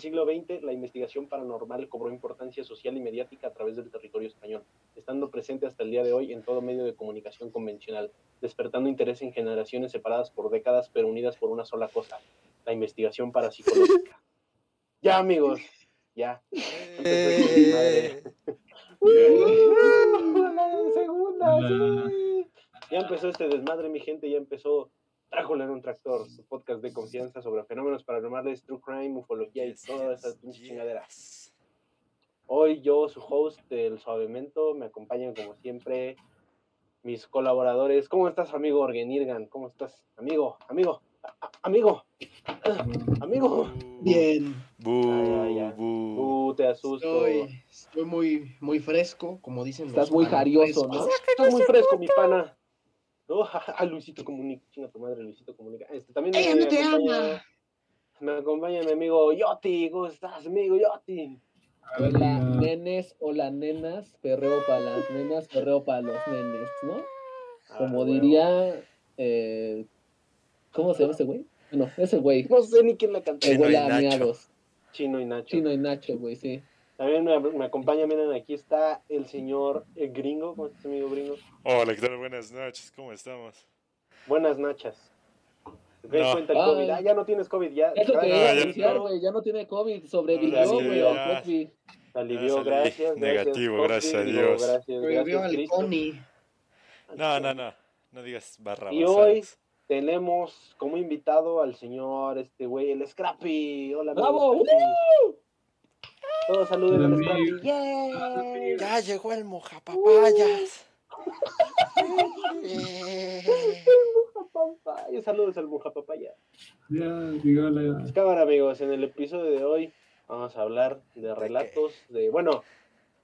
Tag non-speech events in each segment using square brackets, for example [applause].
del siglo XX, la investigación paranormal cobró importancia social y mediática a través del territorio español, estando presente hasta el día de hoy en todo medio de comunicación convencional, despertando interés en generaciones separadas por décadas, pero unidas por una sola cosa, la investigación parapsicológica. [laughs] ya, amigos, ya. Eh. La segunda, sí. Ya empezó este desmadre, mi gente, ya empezó Drácula en un tractor, su podcast de confianza sobre fenómenos paranormales, true crime, ufología y todas esas pinches chingaderas. Hoy yo, su host del Suavemento, me acompañan como siempre mis colaboradores. ¿Cómo estás, amigo Orgenirgan? ¿Cómo estás, amigo? Amigo, amigo, Ah, amigo. Bien, Bu, Ay, ay, ay. bu. Uh, te asusto. estoy, estoy muy, muy fresco, como dicen los Estás muy jarioso. ¿no? Estás muy fresco, mi pana. No, ah, Luisito Comunica, chinga tu madre, Luisito Comunica. Este, también Ella me, no te acompaña, ama. me acompaña mi amigo Yoti. ¿Cómo estás, amigo Yoti? Hola, nenes, hola, nenas, perreo para las nenas, perreo para los nenes, ¿no? Como Ah, diría, eh, ¿cómo se llama ese güey? No, ese güey. No sé ni quién la cantó. el Chino güey y Nacho. Chino y Nacho. Chino y Nacho, güey, sí. También me, me acompaña, miren, aquí está el señor eh, Gringo. ¿Cómo estás, amigo Gringo? Hola, ¿qué tal? Buenas noches, ¿cómo estamos? Buenas nachas. ¿Qué No. cuenta el Ay. COVID? Ah, ya no tienes COVID, ya. Eso Ah, te no, iba a ya no. güey, ya no tiene COVID, No, sobrevivió, güey, alivió. al COVID. Alivió, salí gracias. negativo, gracias, gracias a Dios. Gracias, Revivió gracias, al. Connie. No, no, no, no digas barra Y hoy tenemos como invitado al señor, este güey, el Scrappy. Hola, ¡Bravo! Todos saluden al. ¡Yeah! Ya llegó el mojapapayas. Papaya, Saludos al Mujapapaya. Ya, llegó la. Cámara, amigos, en el episodio de hoy vamos a hablar de relatos de. Bueno,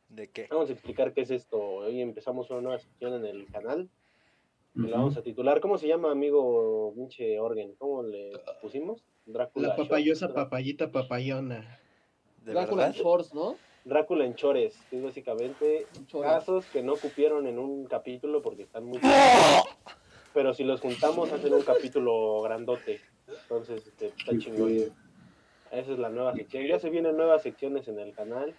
¿De qué? vamos a explicar qué es esto. Hoy empezamos una nueva sección en el canal. que Ujú. la vamos a titular. ¿Cómo se llama, amigo pinche Orgen? ¿Cómo le pusimos? Drácula. La papayosa papayita papayona. ¿De Drácula verdad? Shorts, ¿no? Drácula en Chores, que es básicamente Chores. casos que no cupieron en un capítulo porque están muy... Pero si los juntamos hacen un capítulo grandote. Entonces, este, está chingón. Esa es la nueva sección. Ya se vienen nuevas secciones en el canal.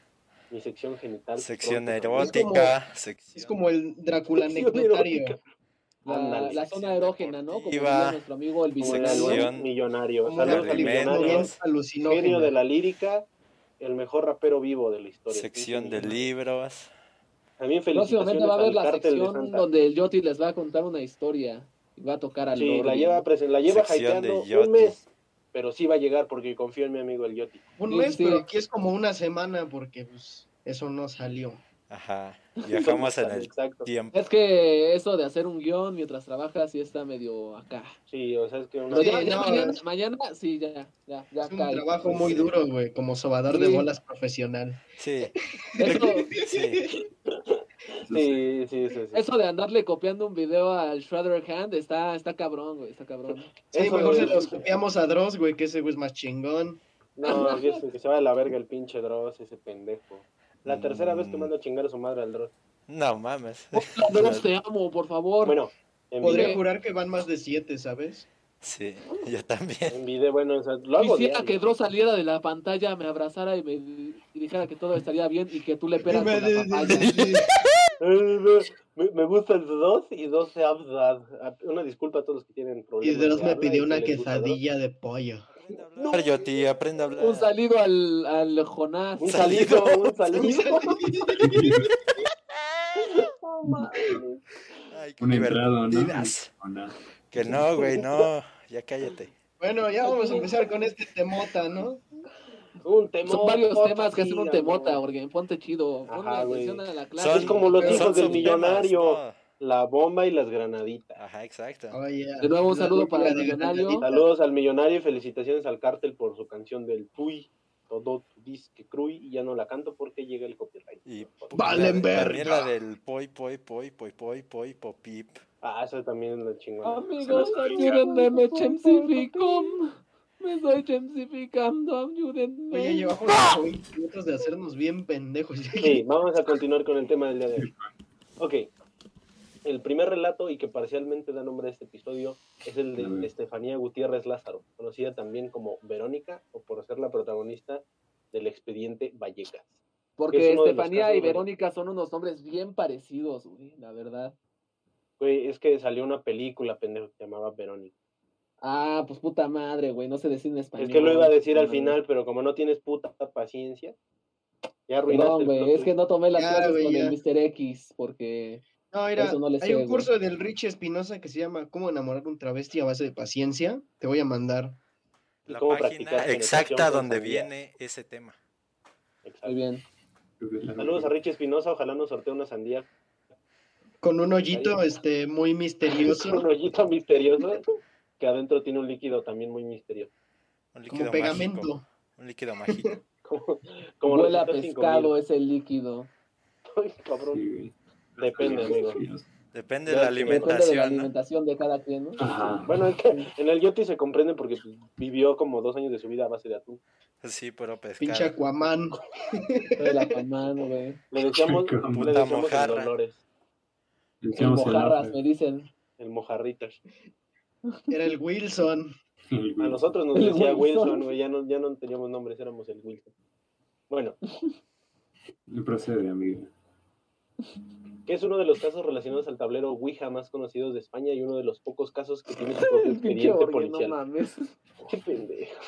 Mi sección genital. Sección erótica, sección... Es como el Drácula anecdotario. La, zona erógena, ¿no? Como diría nuestro amigo el el millonario. Saludos al millonario. Genio de la lírica. El mejor rapero vivo de la historia. sección Sí, de sí. libros. También Próximamente felicitaciones va a haber al la cártel de sección Santa. donde el Yoti les va a contar una historia y va a tocar al Sí, la Lordi. lleva, presen- la lleva hypeando un mes, pero sí va a llegar porque confío en mi amigo el Yoti. Un Sí, mes, sí. pero aquí es como una semana porque pues, eso no salió. Ajá. Viajamos en el Exacto. tiempo. Es que eso de hacer un guion mientras trabajas sí está medio acá. Sí, o sea, es que una... Ya, ya no, mañana, mañana, sí, ya, ya, ya Es un cae. trabajo muy duro, güey, como sobador de bolas profesional. Sí, Eso, [laughs] sí. [laughs] Sí, sí, sí. sí. eso de andarle copiando un video al Shredder Hand está, está cabrón, güey, está cabrón. Sí, Eso mejor de- se los copiamos a Dross, güey, que ese güey es más chingón. No, [laughs] que, se- que se va a la verga el pinche Dross, ese pendejo. La tercera vez que mando a chingar a su madre al Dross. No mames. [laughs] Dross, te amo, por favor. Bueno, en Podría video, jurar que van más de siete, ¿sabes? Sí, yo también. en video, bueno, o sea, lo hago Quisiera diario. que Dross saliera de la pantalla, me abrazara y me y dijera que todo estaría bien y que tú le pegas con la papaya. [laughs] Eh, Me, me gusta el Dross y dos se abdad. Una disculpa a todos los que tienen Y problemas. Dross de me pidió y una Dross. quesadilla de pollo. Aprende a hablar, yo, tío, aprende a hablar. Un salido al, al Jonás. Un Salido. salido, un salido. Ay, qué Un entrado, ¿no? Que no, güey, no. Ya cállate. Bueno, ya vamos a empezar con este temota, ¿no? Un temota. Son varios temas que hacen un temota, porque ponte chido. Ponle Ajá, atención a la clase. Son Es como los hijos del millonario. ¿no? La bomba y las granaditas. Ajá, exacto. Oye, De nuevo, un la saludo para el millonario. granadita. Saludos al millonario y felicitaciones al cártel por su canción del Tuy. Todo tu disque cruy y ya no la canto porque llega el copyright. Y Valen la- también la del poi, poi, poi, poi, poi, poi, popip. Ah, esa también es la chingona. Amigos, ayúdenme, chemsificom. Me estoy chemsificando, ayúdenme. Oye, llevamos 20 minutos de hacernos bien pendejos. Sí, vamos a continuar con el tema del día de hoy. Ok. El primer relato y que parcialmente da nombre a este episodio es el de Estefanía Gutiérrez Lázaro, conocida también como Verónica o por ser la protagonista del expediente Vallecas. Porque es Estefanía y. Verónica son unos nombres bien parecidos, güey, la verdad. Güey, es que salió una película, pendejo, que se llamaba Verónica. Ah, pues puta madre, güey, no se decide en español. Es que lo iba a decir al final, pero como no tienes puta paciencia, ya arruinaste el güey, es que no tomé las Ya, clases con ya. el Mr. X, porque... No, mira, Eso no le hay sé, un curso del Rich Espinosa que se llama ¿Cómo enamorar a un travesti a base de paciencia? Te voy a mandar. ¿Y La cómo página exacta donde viene ese tema. Exacto. Muy bien. Saludos a. Richie Espinosa, ojalá nos sortee una sandía Con un hoyito este, muy con un misterioso, hoyito misterioso que adentro tiene un líquido también muy misterioso. Un como líquido pegamento. mágico. Un líquido mágico. [laughs] Como, como Huele a Rosita 5000. pescado ese líquido. [laughs] Ay, cabrón. Sí. Depende, amigo. Depende de la Depende de la alimentación. ¿no? alimentación de cada quien, ¿no? Ajá. Bueno, es que en el Yoti se comprende porque pues, vivió como dos años de su vida a base de atún. Sí, pero pinche pescado. Aquaman. De la Camán, güey. Le decíamos, le decíamos el mojarra. Dolores, El Decíamos el mojarras, me dicen. el mojarritas. Era el Wilson. el A nosotros nos El decía Wilson. Wilson, güey, ya no, ya no teníamos nombres, éramos el Wilson. Bueno, No procede, amigo. Que es uno de los casos relacionados al tablero Ouija más conocidos de España y uno de los pocos casos que tiene su [laughs] propio expediente Borges, no policial. mames. Qué pendejo.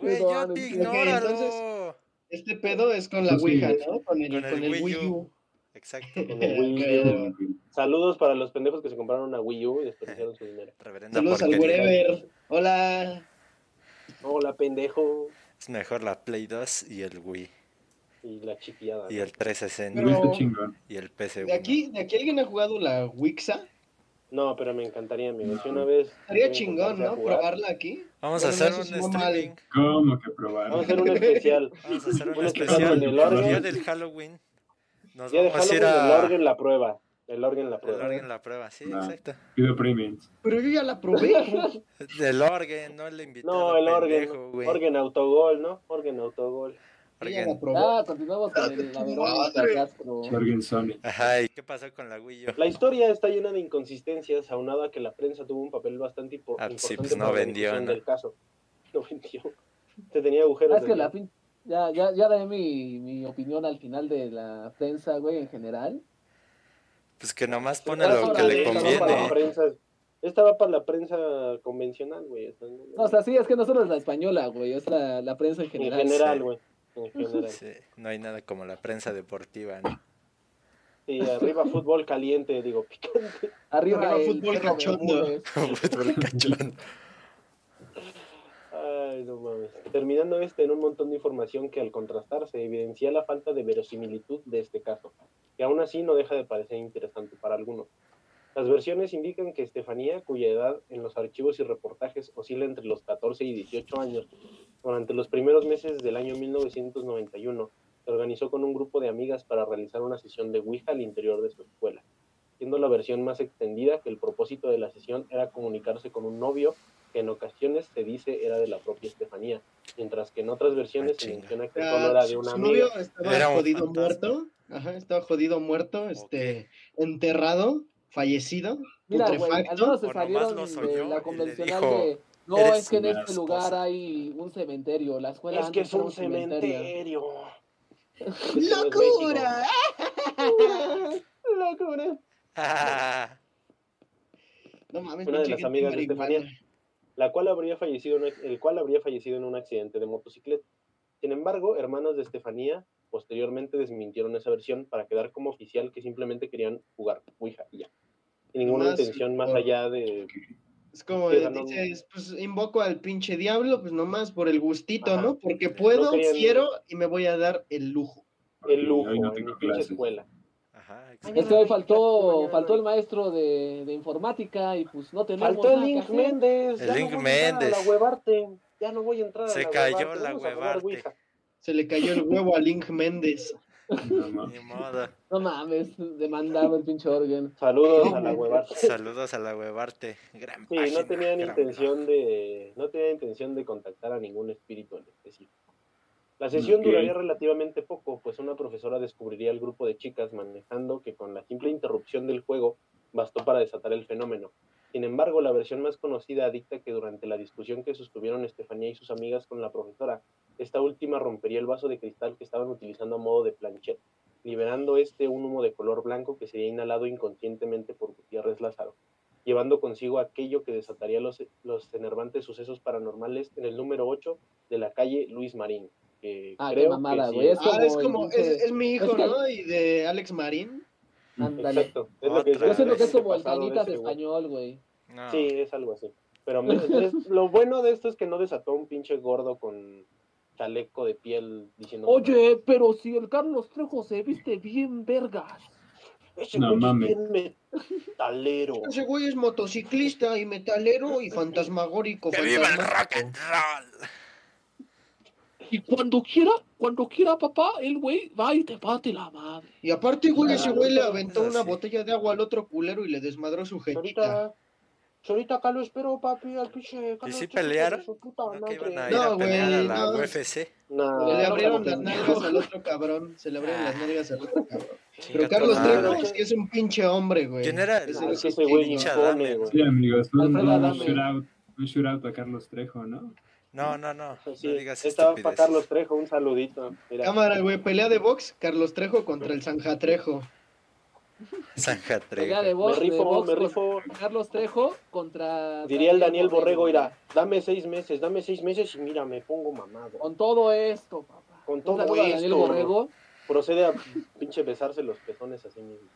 Güey, yo te ignóralo. entonces- Este pedo es con la. Ouija, ¿no? Con el, Con el con el Wii Wii U. Exacto. Con el Wii U. Ok. Saludos para los pendejos que se compraron una Wii U y desperdiciaron su dinero. [laughs] Reverenda Saludos al. Wherever. Hola. Hola, pendejo. Es mejor la Play 2 y el Wii. Y la chiquillada. Y ¿no? el 360 El güey Pero- y el PC1. ¿De aquí, ¿De aquí alguien ha jugado la Wixa? No, pero me encantaría, amigo. Si una vez. Estaría chingón, ¿no? Probarla aquí. Vamos a hacer no, un streaming. ¿Cómo que probar? Vamos a hacer un especial. [laughs] Vamos a hacer un Un especial el El día del Halloween. Nos de vamos a ir Halloween, el a. orden la prueba. El orden la El prueba. orden la prueba, sí, Ah. exacto. Pido premiums. Pero yo ya la probé. [laughs] Del orden, no el invitado. No, el pendejo, orden. güey. Orden autogol, ¿no? Orden autogol. La probé. Ah, continuamos con el, la Verónica Madre. Castro. Jorgen Sony. Ajá, ¿y qué pasó con la Wii U? La historia está llena de inconsistencias, aunado a que la prensa tuvo un papel bastante impo- Ah, pues sí, importante pues no vendió, difusión ¿no? del caso. [laughs] No vendió. Se tenía agujeros. Ah, es que la pin... Ya, ya, ya daré mi, mi opinión al final de la prensa, güey, en general. Pues que nomás pone lo que le conviene. Esta va para la prensa convencional, güey. o sea, no- o sea, sí, es que no solo es la española, güey, es la, la prensa en en general. general, sí. Güey. En general. Sí, no hay nada como la prensa deportiva, ¿no? Y arriba fútbol caliente, digo, picante. Arriba, Arriba el fútbol cachondo. Bermúdez. [laughs] Fútbol cachón. Ay, no mames. Terminando este en un montón de información que al contrastar se evidencia la falta de verosimilitud de este caso, que aún así no deja de parecer interesante para algunos. Las versiones indican que Estefanía, cuya edad en los archivos y reportajes oscila entre los 14 y 18 años, durante los primeros meses del año 1991, se organizó con un grupo de amigas para realizar una sesión de Ouija al interior de su escuela, siendo la versión más extendida que el propósito de la sesión era comunicarse con un novio que en ocasiones se dice era de la propia Estefanía, mientras que en otras versiones Ah, se menciona que Ah, solo era de una su amiga. novio estaba Era jodido fantasma. muerto. Ajá, estaba jodido muerto, este, enterrado, fallecido, Mira, güey, putrefacto. algunos se salieron lo de la convencional dijo, de... No, "Eres es que en este lugar esposa". hay un cementerio, la escuela Es que es un cementerio. [laughs] ¡Locura! [laughs] ¡Locura! Ah, [laughs] No mames, Una de las amigas de. Estefanía. la cual habría fallecido en- el cual habría fallecido en un accidente de motocicleta. Sin embargo, hermanos de Estefanía posteriormente desmintieron esa versión para quedar como oficial que simplemente querían jugar Ouija y ya. Ninguna Más intención más por- allá de... Es como de- dices, pues invoco al pinche diablo, pues nomás por el gustito, Ajá. ¿no? Porque puedo, querían- quiero y me voy a dar el lujo. El lujo no en mi pinche escuela. ajá, Es que hoy faltó, faltó el maestro de, de informática y pues no tenemos Faltó el Link. Méndez. El ya Link no voy a entrar Méndez. A la huevarte. Ya no voy a entrar a Se la cayó huevarte, la a huevarte. Se le cayó el huevo a Link Méndez. No, no. Ni modo. No mames, demandaba el pinche Organ. Saludos a la huevarte. Saludos a la webarte. Gran Sí, página, no tenían gran intención de, no tenían intención de contactar a ningún espíritu en específico. La sesión duraría relativamente poco, pues una profesora descubriría el grupo de chicas manejando que con la simple interrupción del juego bastó para desatar el fenómeno. Sin embargo, la versión más conocida dicta que durante la discusión que sostuvieron Estefanía y sus amigas con la profesora, esta última rompería el vaso de cristal que estaban utilizando a modo de planchet, liberando este un humo de color blanco que sería inhalado inconscientemente por Gutiérrez Lázaro, llevando consigo aquello que desataría los, los enervantes sucesos paranormales en el número 8 de la calle Luis Marín. Que Ah, qué mamada, güey, sí. es Ah, como es como, es, es mi hijo, es ¿no? Y de Alex Marín. Ándale. Exacto. Es lo que Yo siento que es como el de español, güey. No. Sí, es algo así. Pero [laughs] me- es- lo bueno de esto es que no desató un pinche gordo con chaleco de piel diciendo. Oye, pero si el Carlos Trejo se viste bien vergas. ese No güey es mames. bien metalero. [laughs] Ese güey es motociclista y metalero y fantasmagórico. ¡Que viva el rock and roll! Y cuando quiera, cuando quiera, papá, el güey va y te parte la madre. Y aparte, güey, ese güey le aventó una botella de agua al otro culero y le desmadró su jetita. Ahorita, ahorita acá lo espero, papi, al pinche. ¿Y Trejo, pelearon? ¿No que iban a ir No, a pelear a güey, la no. UFC? No, Se le abrieron las nalgas al otro cabrón. Se le abrieron las nalgas al otro cabrón. Pero Carlos. Trejo es que es un pinche hombre, güey. ¿Quién era Ah, es ese güey Adame, güey. Sí, amigos, un, shootout, un shootout a Carlos Trejo, ¿no? No, no, no. Sí, no digas estaba para. Carlos Trejo, un saludito. Mira, Cámara, güey, pelea de box, Carlos Trejo contra el Sanja Trejo. [laughs] De Trejo. box, me de rifo, box me rifo. Carlos Trejo contra. Diría el Daniel Borrego, irá, dame seis meses, dame seis meses y mira, me pongo mamado. Con todo esto, papá. Con todo a Daniel esto. Borrego. Procede a pinche besarse los pezones así mismo.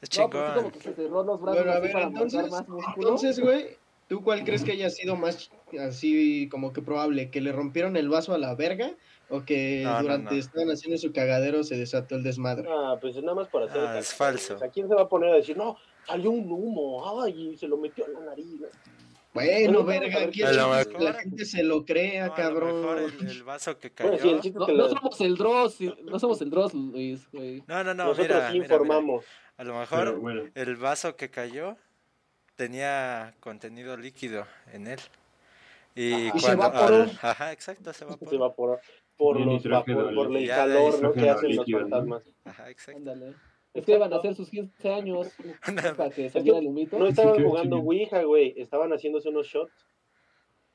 Es No, pues sí, como chingón. que se cerró los brazos Bueno, a ver, entonces, más entonces, güey, ¿tú cuál crees que haya sido más así como que probable? ¿Que le rompieron el vaso a la verga? ¿O que No, durante no. estaban haciendo su cagadero se desató el desmadre? Ah, pues nada más por hacer. Ah, es falso. O sea, ¿quién se va a poner a decir, no, salió un humo, ay, y se lo metió en la nariz? Bueno, verga, ver, ¿quién a lo sabe que mejor- la gente se lo crea, No, a lo cabrón? mejor el, el vaso que cayó. Bueno, sí, el chiste es No, que no la- somos el Dross, no somos el Dross, Luis, güey. No, no, no, nosotros mira, sí mira, mira. informamos. A lo Pero mejor bueno, el vaso que cayó tenía contenido líquido en él. Y Ajá. Y se cuando evaporó. al- ajá, exacto, se Se evaporó. Por, los vapor, por el calor ¿no? que hacen los fantasmas. Ajá, exacto. Ándale. Es que iban a hacer sus 15 años para que saliera el humito. No estaban jugando. Ouija, güey. Estaban haciéndose unos shots.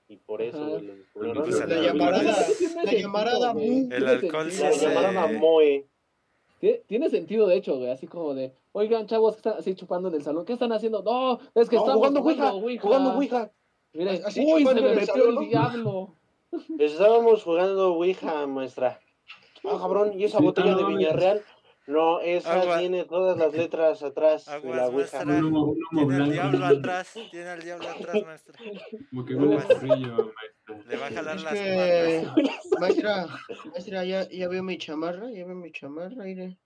Y por eso, güey, La la- llamarada, la llamarada. El alcohol La se- güey. llamaron a se- Moe. Tie- Tiene sentido, de hecho, güey, así como de, oigan, chavos, que están así chupando en el salón, ¿qué están haciendo? No, es que No, están jugando Ouija, jugando Ouija. Miren, Así uy, se me metió salón, el ¿no? diablo. Estábamos jugando Ouija, maestra. Ah, cabrón, ¿y esa Sí, botella no de. Villarreal? No, esa Agua. tiene todas las letras atrás de la Ouija. maestra. Tiene al diablo atrás, tiene al diablo atrás, maestra. Como que huele frío, maestra. Le va a jalar Es las que, maestra, maestra, ya, ya veo mi chamarra, ya veo mi chamarra, mire.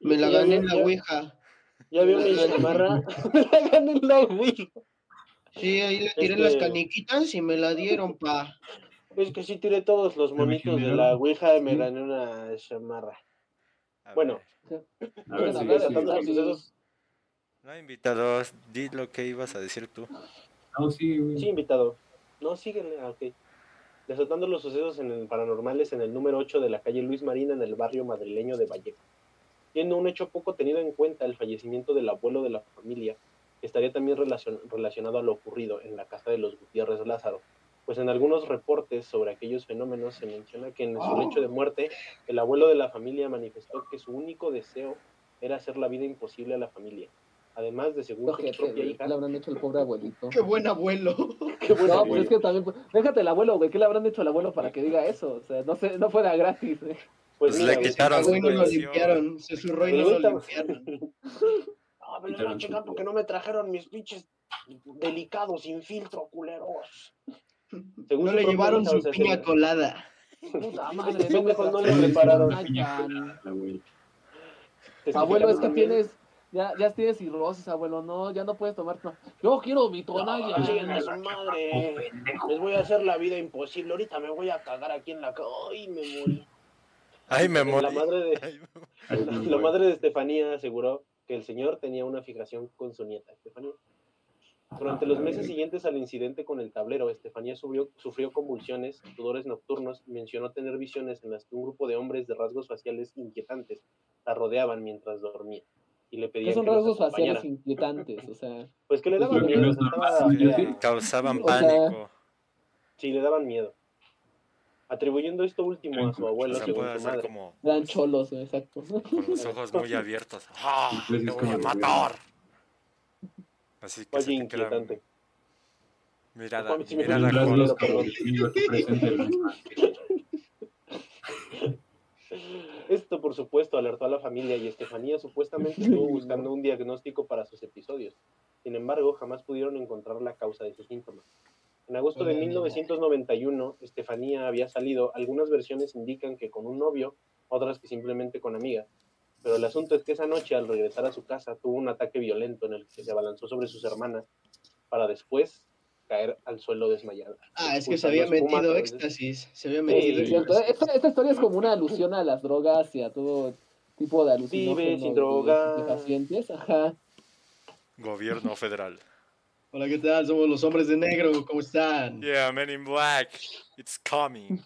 Me la gané en la Ouija. Ya vio mi chamarra. [laughs] [laughs] Me la gané en la Ouija. Sí, ahí le tiré Este- las caniquitas y me la dieron, pa. Es que sí tiré todos los monitos de la Ouija y me gané una chamarra. A Bueno, A ver, sí, sí. Sí. No, invitados, di lo que ibas a decir tú. No, sí, güey. Sí, invitado. No, síguele. ah, ok. Desatando los sucesos en el paranormales en el número 8 de la calle Luis Marina en el barrio madrileño de Vallejo. Siendo un hecho poco tenido en cuenta el fallecimiento del abuelo de la familia, que estaría también relacion- relacionado a lo ocurrido en la casa de los Gutiérrez Lázaro. Pues en algunos reportes sobre aquellos fenómenos se menciona que en su lecho de muerte, el abuelo de la familia manifestó que su único deseo era hacer la vida imposible a la familia. Además de, según su propia hija, ¿qué le habrán hecho al pobre abuelito? Qué buen abuelo. [laughs] qué buen No, abuelo. pues es que también, pues, déjate el abuelo, güey, ¿qué le habrán hecho al abuelo para que diga eso? O sea, no sé, no fuera gratis, güey. Pues Pues mira, le quitaron Ah, su no lo limpiaron. Se zurró y El no lo limpiaron. No, me lo a checar porque no me trajeron mis pinches delicados sin filtro, culeros. Según No le llevaron su piña colada. Puta [laughs] madre, no me pendejos no le prepararon. Abuelo, es que tienes, ya, ya tienes cirrosis, abuelo, no, ya no puedes tomar, no. Yo quiero mi tonalla. Su madre. Les voy a hacer la vida imposible. Ahorita me voy a cagar aquí en la Ay, me morí. Ay, me morí. La madre de, Ay, [laughs] me- la, la madre de Estefanía aseguró que el señor tenía una fijación con su nieta, Estefanía. Durante los meses siguientes al incidente con el tablero, Estefanía sufrió, sufrió convulsiones, sudores nocturnos y mencionó tener visiones en las que un grupo de hombres de rasgos faciales inquietantes la rodeaban mientras dormía y le ¿Qué pedían son que los rasgos faciales inquietantes? O sea, Pues que le Pues daban miedo. no estaba. Causaban O sea- pánico. Sí, le daban miedo. atribuyendo esto último a su O abuelo, sea, según puede su madre. como Eran cholos, exacto. con los ojos muy abiertos. ¡Ah! Entonces ¡Te es voy a como de matar! Así que se te inquietante. mirada, Los Con-. Esto, por supuesto, alertó a la familia y Estefanía supuestamente estuvo buscando un diagnóstico para sus episodios. Sin embargo, jamás pudieron encontrar la causa de sus síntomas. En agosto de 1991, Estefanía había salido. Algunas versiones indican que con un novio, otras que simplemente con amigas. Pero el asunto es que esa noche, al regresar a su casa, tuvo un ataque violento en el que se abalanzó sobre sus hermanas para después caer al suelo desmayada. Ah, es que se había metido éxtasis. Se había metido. sí, Esta, esta historia es como una alusión a las drogas y a todo tipo de alucinógenos sin drogas. pacientes. Ajá. Gobierno federal. Hola, ¿qué tal? Somos los hombres de negro. ¿Cómo están? Yeah, Men in Black. It's coming.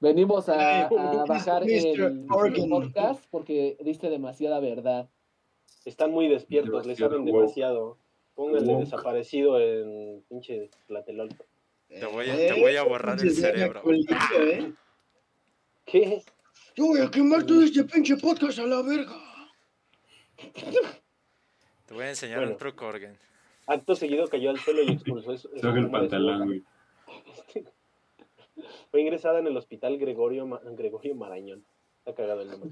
Venimos a, [laughs] bajar el podcast porque diste demasiada verdad. Están muy despiertos, le Demasiado saben demasiado. Pónganle desaparecido en pinche Tlatelolco. Te voy a- te voy a borrar el cerebro. ¿eh? ¿Qué? Yo voy a quemar todo este pinche podcast a la verga. Te voy a enseñar Bueno. un truco, Organ. Acto seguido cayó al suelo y expulsó eso. Haga el pantalón, güey. [laughs] Fue ingresada en el hospital Gregorio, Ma- Gregorio Marañón. Está cagado el nombre.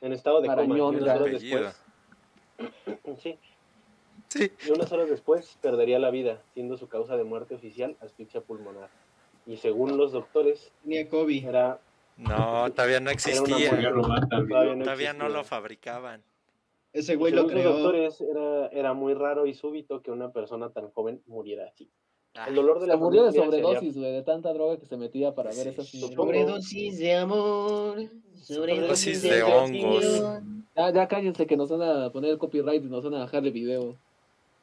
En estado de coma. Marañón, y El unas horas después, [clears throat] sí, Sí. y unas horas después perdería la vida, siendo su causa de muerte oficial asfixia pulmonar. Y según los doctores, Tenía COVID. era No, todavía no existía. Todavía no, Todavía no existía. lo fabricaban. Ese güey lo Según los creó. doctores, era, era muy raro y súbito que una persona tan joven muriera así. Ah, El dolor de la Se murió de sobredosis, güey, de tanta droga que se metía para ver esas. Sobredosis de amor. Sobredosis de de hongos. Ya, ya cállense que nos van a poner el copyright y nos van a bajar el video.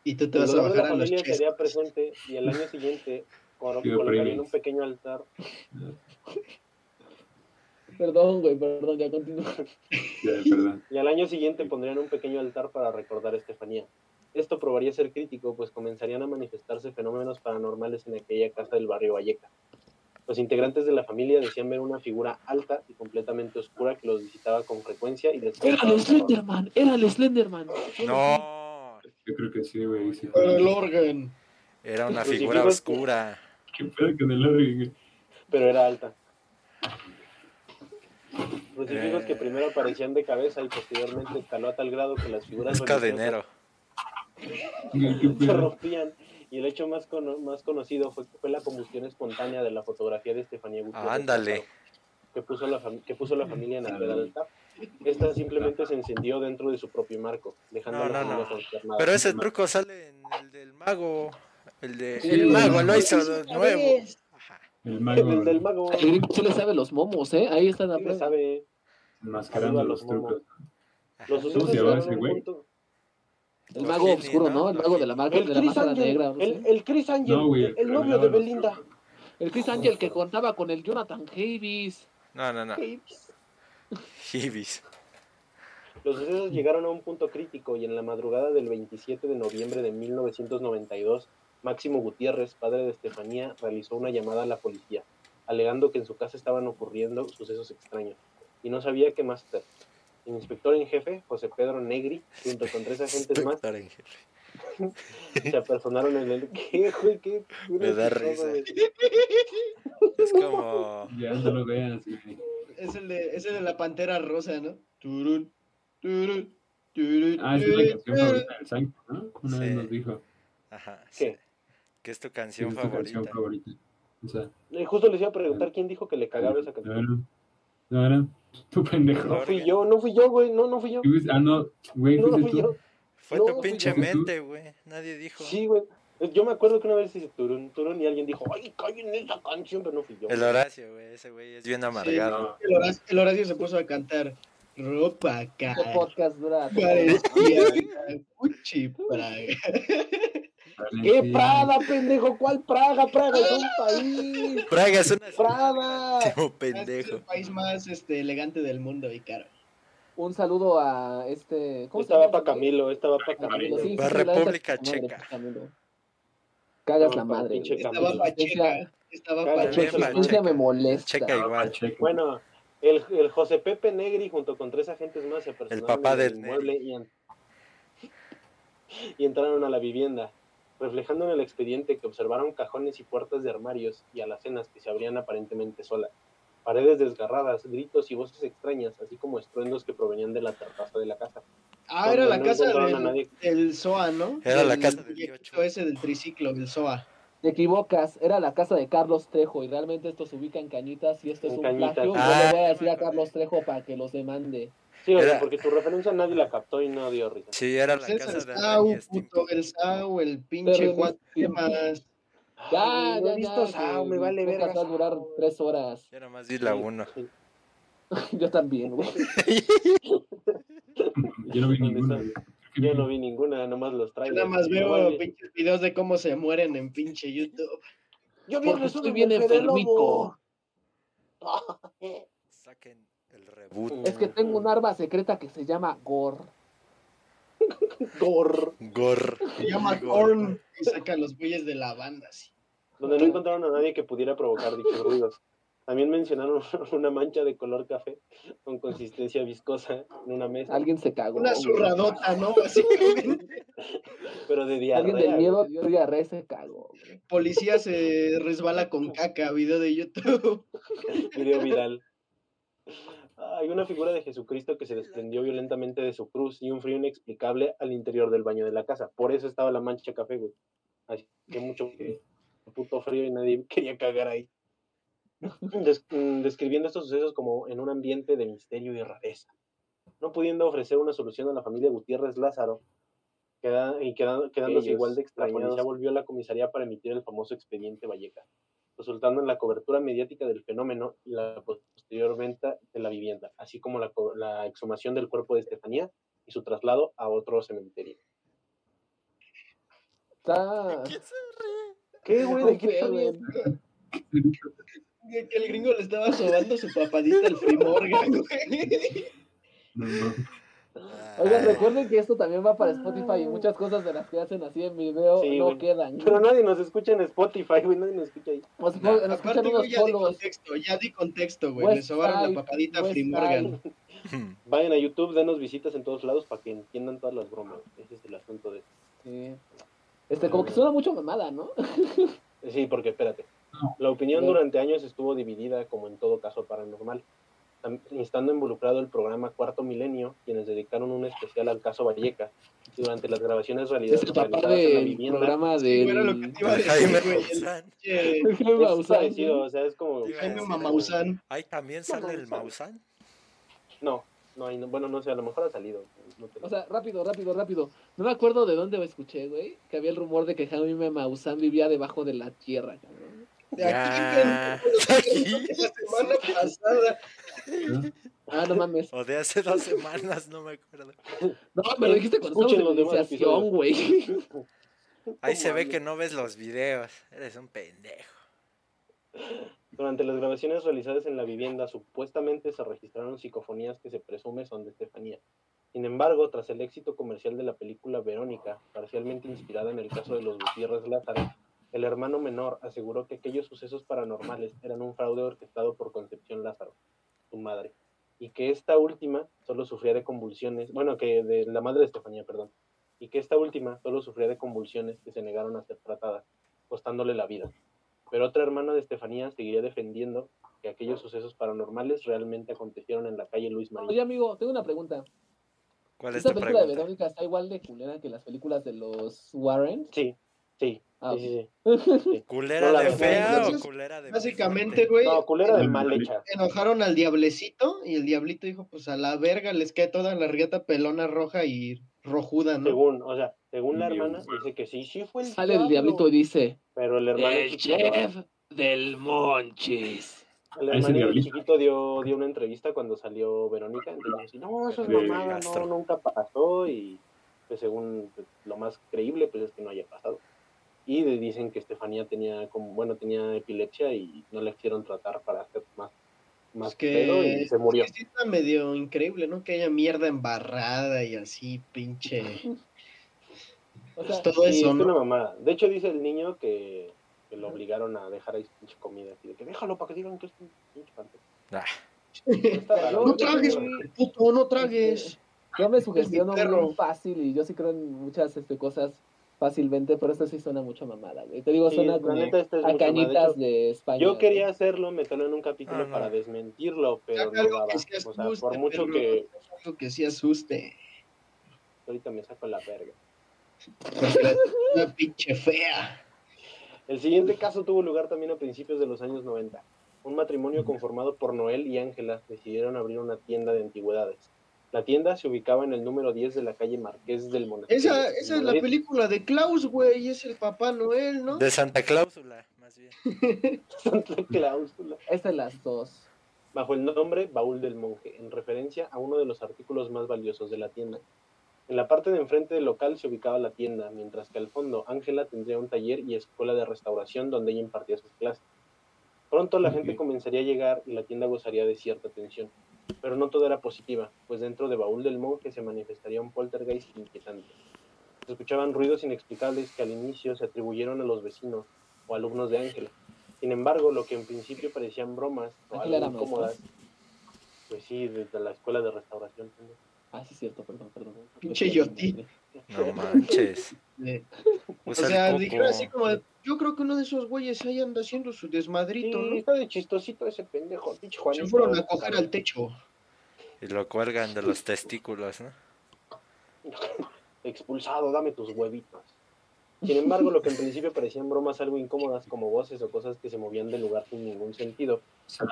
Y tú te El vas a dolor de la bajar a los familia sería presente y el año siguiente colo- Pido colocarían premios. un pequeño altar. [laughs] Perdón, güey, perdón, ya continúa. Ya, perdón. Y al año siguiente pondrían un pequeño altar para recordar a Estefanía. Esto probaría ser crítico, pues comenzarían a manifestarse fenómenos paranormales en aquella casa del barrio Valleca. Los integrantes de la familia decían ver una figura alta y completamente oscura que los visitaba con frecuencia y les Era el. Slenderman, era el Slenderman. No, Yo creo que sí, güey. sí. Pero el órgano. era una Los figura oscura. ¿Qué pedo con el pero era alta. Crucifijos Eh. que primero aparecían de cabeza y posteriormente escaló a tal grado que las figuras Es cadenero. Güey, ¿Qué [laughs] se rompían. Y el hecho más, cono- más conocido fue, fue la combustión espontánea de la fotografía de Estefanía Gutiérrez. Ándale. Que puso, la que puso la familia en el altar. Esta simplemente se encendió dentro de su propio marco, dejando No, a la no, no. Pero ese truco sale en el del mago. El de Sí, el mago lo hizo nuevo. Ajá. El mago. El del mago. Sí le sabe los momos, ¿eh? Ahí está la sí le prueba. sabe. Enmascarando Arriba los los momos. trucos. Los se llama ese güey? punto- El mago oscuro, ¿no? El mago de la, maga- El de la Chris máscara Angel, negra. ¿no? el, Chris Angel, No, güey, el, novio de Belinda. El Chris Angel que contaba con el Jonathan Davis. No, no, no. Hibis. Los sucesos llegaron a un punto crítico y en la madrugada del 27 de noviembre de 1992, Máximo Gutiérrez, padre de Estefanía, realizó una llamada a la policía, alegando que en su casa estaban ocurriendo sucesos extraños y no sabía qué más hacer. Inspector en jefe, José Pedro Negri, junto con tres agentes más, Inspector en jefe. se apersonaron en el... ¿Qué, güey? ¿Qué? Me da risa. Es como. Ya no lo veas, güey. Es el de, es el de la pantera rosa, ¿no? Turun, turun, turun, Ah, esa es la canción favorita del Sank, ¿no? Una Sí. vez nos dijo. Ajá. ¿Qué? sí. ¿Qué es tu canción es tu favorita? canción favorita. O sea, Eh, Justo les iba a preguntar quién dijo que le cagaba esa canción. no, no, no, [laughs] tu pendejo. No fui yo, no fui yo, güey, no, no fui yo. Ah, no, güey, No, fui tú. yo. Fue No, tu pinche mente, güey. Nadie dijo. Sí, güey. Yo me acuerdo que una vez hice turun, turun y alguien dijo, ay, callen esa canción, pero no fui yo. El Horacio, güey. Ese güey es bien amargado. El Horacio, el Horacio se puso a cantar ropa cara. podcast dura. Parecía Gucci Praga. [laughs] [laughs] ¿Qué sí. Praga, pendejo? ¿Cuál Praga? Praga es un país. Praga es una Praga. Tipo Es pendejo. el país más este, elegante del mundo y caro. Un saludo a este. ¿Cómo Estaba llama? para Camilo, estaba para A Camilo, Camilo. sí, sí, Va sí, la República madre, Checa. Camilo. cagas No, la madre. Estaba Campos. pacheca. Estaba Caga, Tu También pacheca. existencia me molesta. Checa igual. Pacheco. Bueno, el, el José Pepe Negri junto con tres agentes más se personaron papá en del el inmueble y, en- [laughs] y entraron a la vivienda, reflejando en el expediente que observaron cajones y puertas de armarios y alacenas que se abrían aparentemente solas, paredes desgarradas, gritos y voces extrañas, así como estruendos que provenían de la terraza de la casa. Ah, era la No casa del, SOA, ¿no? Era la casa del ese del triciclo, del SOA. Te equivocas, era la casa de Carlos Trejo y realmente esto se ubica en Cañitas y esto es un Cañitas. plagio. Yo Ah, le voy a decir a. Carlos Trejo para que los demande. Sí, o sea, Era- porque tu referencia nadie la captó y no dio risa. Sí, era la Pues es casa el de SAU, puto, el SAU, el pinche Juan. ¿Qué Stimpy. más? [laughs] Ya, Ay, no ya, he visto ya, Sao, me vale verga. va a durar tres horas. Yo nomás vi la 1. [laughs] Yo también, güey. [laughs] Yo no vi ¿Dónde ninguna. Yo no vi ninguna, nomás los Yo traigo. nada más veo pinches videos de cómo se mueren en pinche YouTube. Yo Porque estoy bien enfermico. Saquen el reboot. Es que tengo un arma secreta que se llama Gor. [laughs] Gor. Gor. Se llama Gor. Korn y sacan los güeyes de la banda, así. donde no encontraron a nadie que pudiera provocar dichos ruidos. También mencionaron [laughs] una mancha de color café con consistencia viscosa en una mesa, Alguien se cagó. Una zurradota, ¿no? [laughs] Básicamente. pero de Alguien diarrea. del miedo dio diarrea y se cagó. güey. Policía se resbala con caca, video de YouTube. Video viral. Hay una figura de Jesucristo que se desprendió violentamente de su cruz y un frío inexplicable al interior del baño de la casa. Por eso estaba la mancha café, güey. Así que mucho puto frío y nadie quería cagar ahí. Des- mm, describiendo estos sucesos como en un ambiente de misterio y rareza. No pudiendo ofrecer una solución a la familia Gutiérrez Lázaro queda- y queda- quedándose Ellos, igual de extrañados. volvió a la comisaría para emitir el famoso expediente Valleca, resultando en la cobertura mediática del fenómeno y la posterior venta de la vivienda, así como la, la exhumación del cuerpo de Estefanía y su traslado a otro cementerio. Está. ¿Qué, güey? ¿De qué No sé, te güey. ríes? Que el gringo le estaba sobando su papadita al Free Morgan, güey. No, no. Oigan, recuerden que esto también va para Spotify y muchas cosas de las que hacen así en video Sí, no güey. quedan. Pero nadie nos escucha en Spotify, güey, nadie nos escucha ahí. Nos, No. nos escuchan Aparte, unos güey, ya di contexto, ya di contexto, güey. Le sobaron la papadita a West. Morgan. [laughs] [laughs] Vayan a YouTube, denos visitas en todos lados para que entiendan todas las bromas. Ese es el asunto de... Sí. Este, como que suena mucho mamada, ¿no? Sí, porque espérate. La opinión durante años estuvo dividida, como en todo caso paranormal. Estando involucrado el programa Cuarto Milenio, quienes dedicaron un especial al caso Valleca. Durante las grabaciones realizadas, Es el papá del vivienda, programa güey, era lo que te iba a decir, Jaime güey. Maussan. Maussan, o sea, es como... Jaime. Ahí también sale el Mausan. No, no, hay- no, bueno, no sé, a lo mejor ha salido. no te O sea, rápido, rápido, rápido. No me acuerdo de dónde lo escuché, güey. Que había el rumor de que Jaime Maussan vivía debajo de la tierra, cabrón. De aquí, Ya. güey, [laughs] la semana pasada. [laughs] Ah, no mames. O de hace dos semanas, no me acuerdo. No, me lo dijiste cuando Escuchen estábamos los en demás güey. [laughs] Ahí se ve que no ves los videos. Eres un pendejo. Durante las grabaciones realizadas en la vivienda, supuestamente se registraron psicofonías que se presume son de Estefanía. Sin embargo, tras el éxito comercial de la película Verónica, parcialmente inspirada en el caso de los Gutiérrez Lázaro, el hermano menor aseguró que aquellos sucesos paranormales eran un fraude orquestado por Concepción Lázaro, su madre, y que esta última solo sufría de convulsiones, bueno, que de la madre de Estefanía, perdón, y que esta última solo sufría de convulsiones que se negaron a ser tratadas, costándole la vida. Pero otra hermana de Estefanía seguiría defendiendo que aquellos sucesos paranormales realmente acontecieron en la calle Luis María. Oye, amigo, tengo una pregunta. ¿Cuál es ¿Esta tu película de? Verónica está igual de culera que las películas de los Warren? Sí, sí, Ah, sí, sí, sí. ¿Culera No la de fea Entonces, o culera de Básicamente, güey, No, culera de mal hecha. enojaron al diablecito y el diablito dijo, pues a la verga les cae toda la rieta pelona roja y rojuda, ¿no? Según, o sea, según la Dios, hermana, dice que sí, sí fue el Sale el diablo, diablito y dice: Pero el hermano El chiquito, chef del Monchis. el Ah, hermano chiquito dio, dio una entrevista cuando salió Verónica, entonces no, eso es mamada, no, nunca pasó, y pues según pues, lo más creíble, pues es que no haya pasado. Y dicen que Estefanía tenía como, bueno, tenía epilepsia y no le quisieron tratar para hacer más, más Es que, pedo y se murió. es que sí está medio increíble, ¿no? Que haya mierda embarrada y así, pinche. [laughs] O Pues todo Sí, eso, es una ¿no? mamada. De hecho, dice el niño que, que lo obligaron a dejar ahí su pinche comida. Así de que déjalo para que digan que es un pinche panteón. Ah, No tragues, puto, no tragues. Yo me sugestiono muy fácil y yo sí creo en muchas este, cosas fácilmente, pero esto sí suena mucho mamada, güey. Te digo, Sí, suena como neta, esta es a madre. De cañitas hecho, de España. Yo güey. quería hacerlo, meterlo en un capítulo Ah, para desmentirlo, pero no algo daba. que sí O sea, por mucho que Algo que sí asuste. ahorita me saco la verga. Una pinche fea. El siguiente caso tuvo lugar también a principios de los años 90. Un matrimonio conformado por Noel y Ángela decidieron abrir una tienda de antigüedades. La tienda se ubicaba en el número 10 de la calle Marqués del Monasterio. Esa, en esa es la película de Klaus, güey. Es el Papá Noel, ¿no? de Santa Cláusula, más bien. [laughs] Santa Cláusula. Es de las dos. bajo el nombre Baúl del Monje, en referencia a uno de los artículos más valiosos de la tienda. En la parte de enfrente del local se ubicaba la tienda, mientras que al fondo Ángela tendría un taller y escuela de restauración donde ella impartía sus clases. Pronto la gente comenzaría a llegar y la tienda gozaría de cierta atención, pero no todo era positiva, pues dentro de Baúl del Monje se manifestaría un poltergeist inquietante. Se escuchaban ruidos inexplicables que al inicio se atribuyeron a los vecinos o alumnos de Ángela. Sin embargo, lo que en principio parecían bromas o algo incómodas, pues sí, desde la escuela de restauración. pendejo. Ah, sí, cierto, perdón, perdón. Pinche Yoti. No manches. [laughs] Eh, O sea, dijeron así como, yo creo que uno de esos güeyes ahí anda haciendo su Sí, desmadrito, ¿no? está de chistosito ese pendejo, pinche Juanito. Se fueron a coger al techo. Y lo cuelgan de los testículos, ¿no? Expulsado, dame tus huevitos. Sin embargo, lo que en principio parecían bromas algo incómodas como voces o cosas que se movían del lugar sin ningún sentido,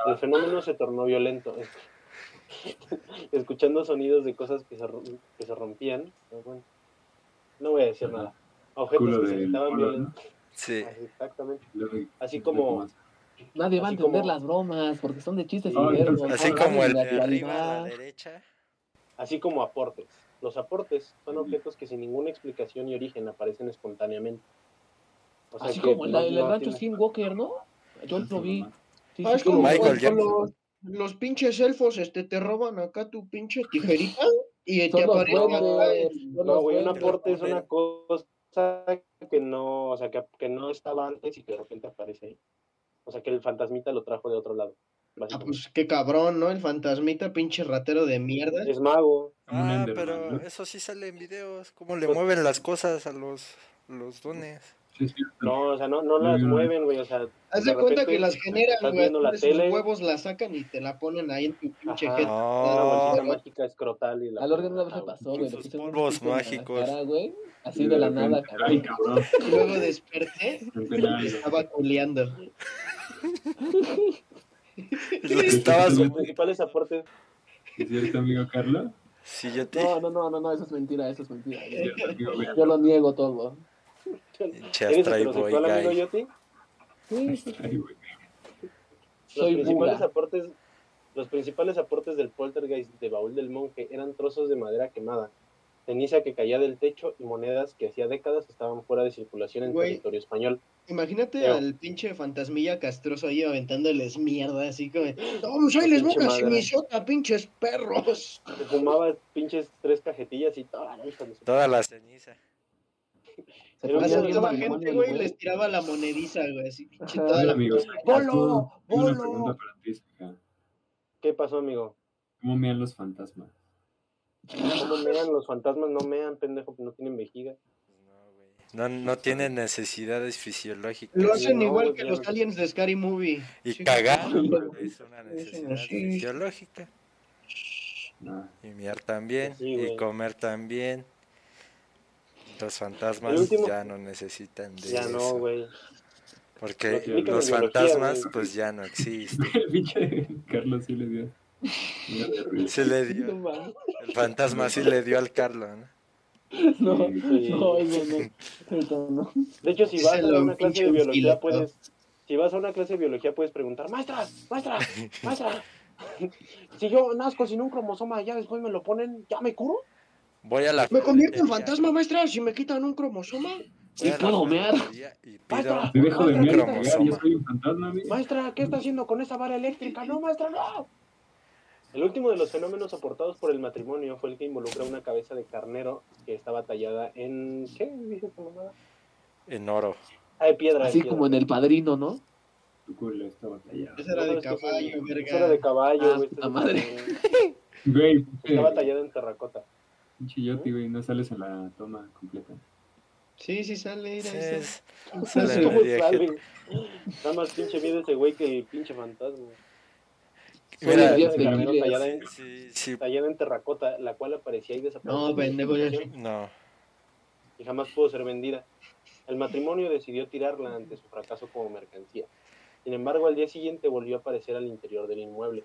el fenómeno se tornó violento. [laughs] Escuchando sonidos de cosas que se, que se rompían, no, bueno, no voy a decir nada. Objetos Culo que se ¿no? violentos. Sí. Así, Exactamente. Así como- Nadie va a entender como- las bromas porque son de chistes Ah, internos. Así no como el de arriba a la derecha. Así como aportes. Los aportes son objetos que sin ninguna explicación y origen aparecen espontáneamente. O sea Así que como el, no- el no rancho Skinwalker, ¿no? Yo lo vi. Sí, Ah, es como. Michael Jackson. Los, pinches elfos este, te roban acá tu pinche tijerita [laughs] y te aparece acá el- No, güey, un aporte es una cosa que no, o sea, que, que no estaba antes y que de repente aparece ahí. O sea, que el fantasmita lo trajo de otro lado. Ah, pues qué cabrón, ¿no? El fantasmita, pinche ratero de mierda. Es mago. Ah, pero eso sí sale en videos. Cómo le Pues- mueven las cosas a los, los dones. Sí, sí. No, o sea, no, no las Mm. mueven, güey. O sea, Haz de, de cuenta repente que las generan, güey. la de sus tele. huevos la sacan y te la ponen ahí en tu pinche jeta. una Oh, mágica escrotal y la. Al orden una vez Ah, pasó, güey. sus polvos la mágicos. cara, güey, Así Y de la nada, Ay, cabrón. luego desperté y estaba culeando. y lo estabas. Los principales aportes. ¿Es cierto, amigo Carlos? Sí, yo te. No, no, no, no, no, eso es mentira, eso es mentira. ¿Es cierto, amigo Beto? Yo lo niego todo. ¿Eres Boy heterosexual, amigo. Yoti? Sí, sí, güey. Los principales aportes, los principales aportes del poltergeist de Baúl del Monje eran trozos de madera quemada, ceniza que caía del techo y monedas que hacía décadas estaban fuera de circulación en Güey. territorio español. Imagínate Pero- al pinche fantasmilla castroso ahí aventándoles mierda, así como, no, pues ahí les una madre. semizota, pinches perros. Se fumaba pinches tres cajetillas y toda la Toda la ceniza. [laughs] Se Pero mamón gente, güey, y les tiraba la monediza, güey, así, pinche toda Hola, la... amigos. ¡Bolo! ¡Bolo! pregunta para ti, Saka. ¿Qué pasó, amigo? ¿Cómo mean los fantasmas? ¿Cómo mean? Los fantasmas no mean, pendejo, no tienen vejiga. No, güey. No, tienen necesidades fisiológicas. Lo hacen no, igual que los aliens de Scary Movie. Y Sí, cagar [laughs] es una necesidad fisiológica. Y miar también. Sí, y comer también. Los fantasmas último- ya no necesitan de Ya eso. no, güey. Porque los fantasmas pues ya no existen. [laughs] el pinche Carlos sí le dio. Se le No dio. El fantasma sí le dio al Carlos, ¿no? No, Sí. no, no. No. De hecho, si vas a una clase de biología, puedes. Si vas a una clase de biología, puedes preguntar, maestra, maestra, maestra. [laughs] Si yo nazco sin un cromosoma, ya después me lo ponen, ¿ya me curo? Voy a la ¿Me convierto en fantasma, maestra, si me quitan un cromosoma? La puedo mear. Y Maestra. Te dejo de mear yo soy un fantasma. Maestra, ¿qué está haciendo con esa vara eléctrica? No, maestra, no. El último de los fenómenos aportados por el matrimonio fue el que involucra una cabeza de carnero que estaba tallada en... ¿Qué dice esta mamada? En oro. Ah, de piedra. de Así piedra. como en el padrino, ¿no? Tu culo está batallado. Esa era de caballo, Esa verga. era de caballo, Ah, güey. madre. Güey, Estaba pinche tallada en terracota. Pinche Yoti, güey, no sales en la toma completa. Sí, sí sale, mira, Sí, ahí [laughs] [laughs] ¿Cómo sale sale? Nada más pinche miedo ese güey que el pinche fantasma. Mira, tallada en, Sí, sí. tallada en terracota, la cual aparecía y desaparecía. No, pendejo, ya. No. y jamás pudo ser vendida. El matrimonio decidió tirarla ante su fracaso como mercancía. Sin embargo, al día siguiente volvió a aparecer al interior del inmueble.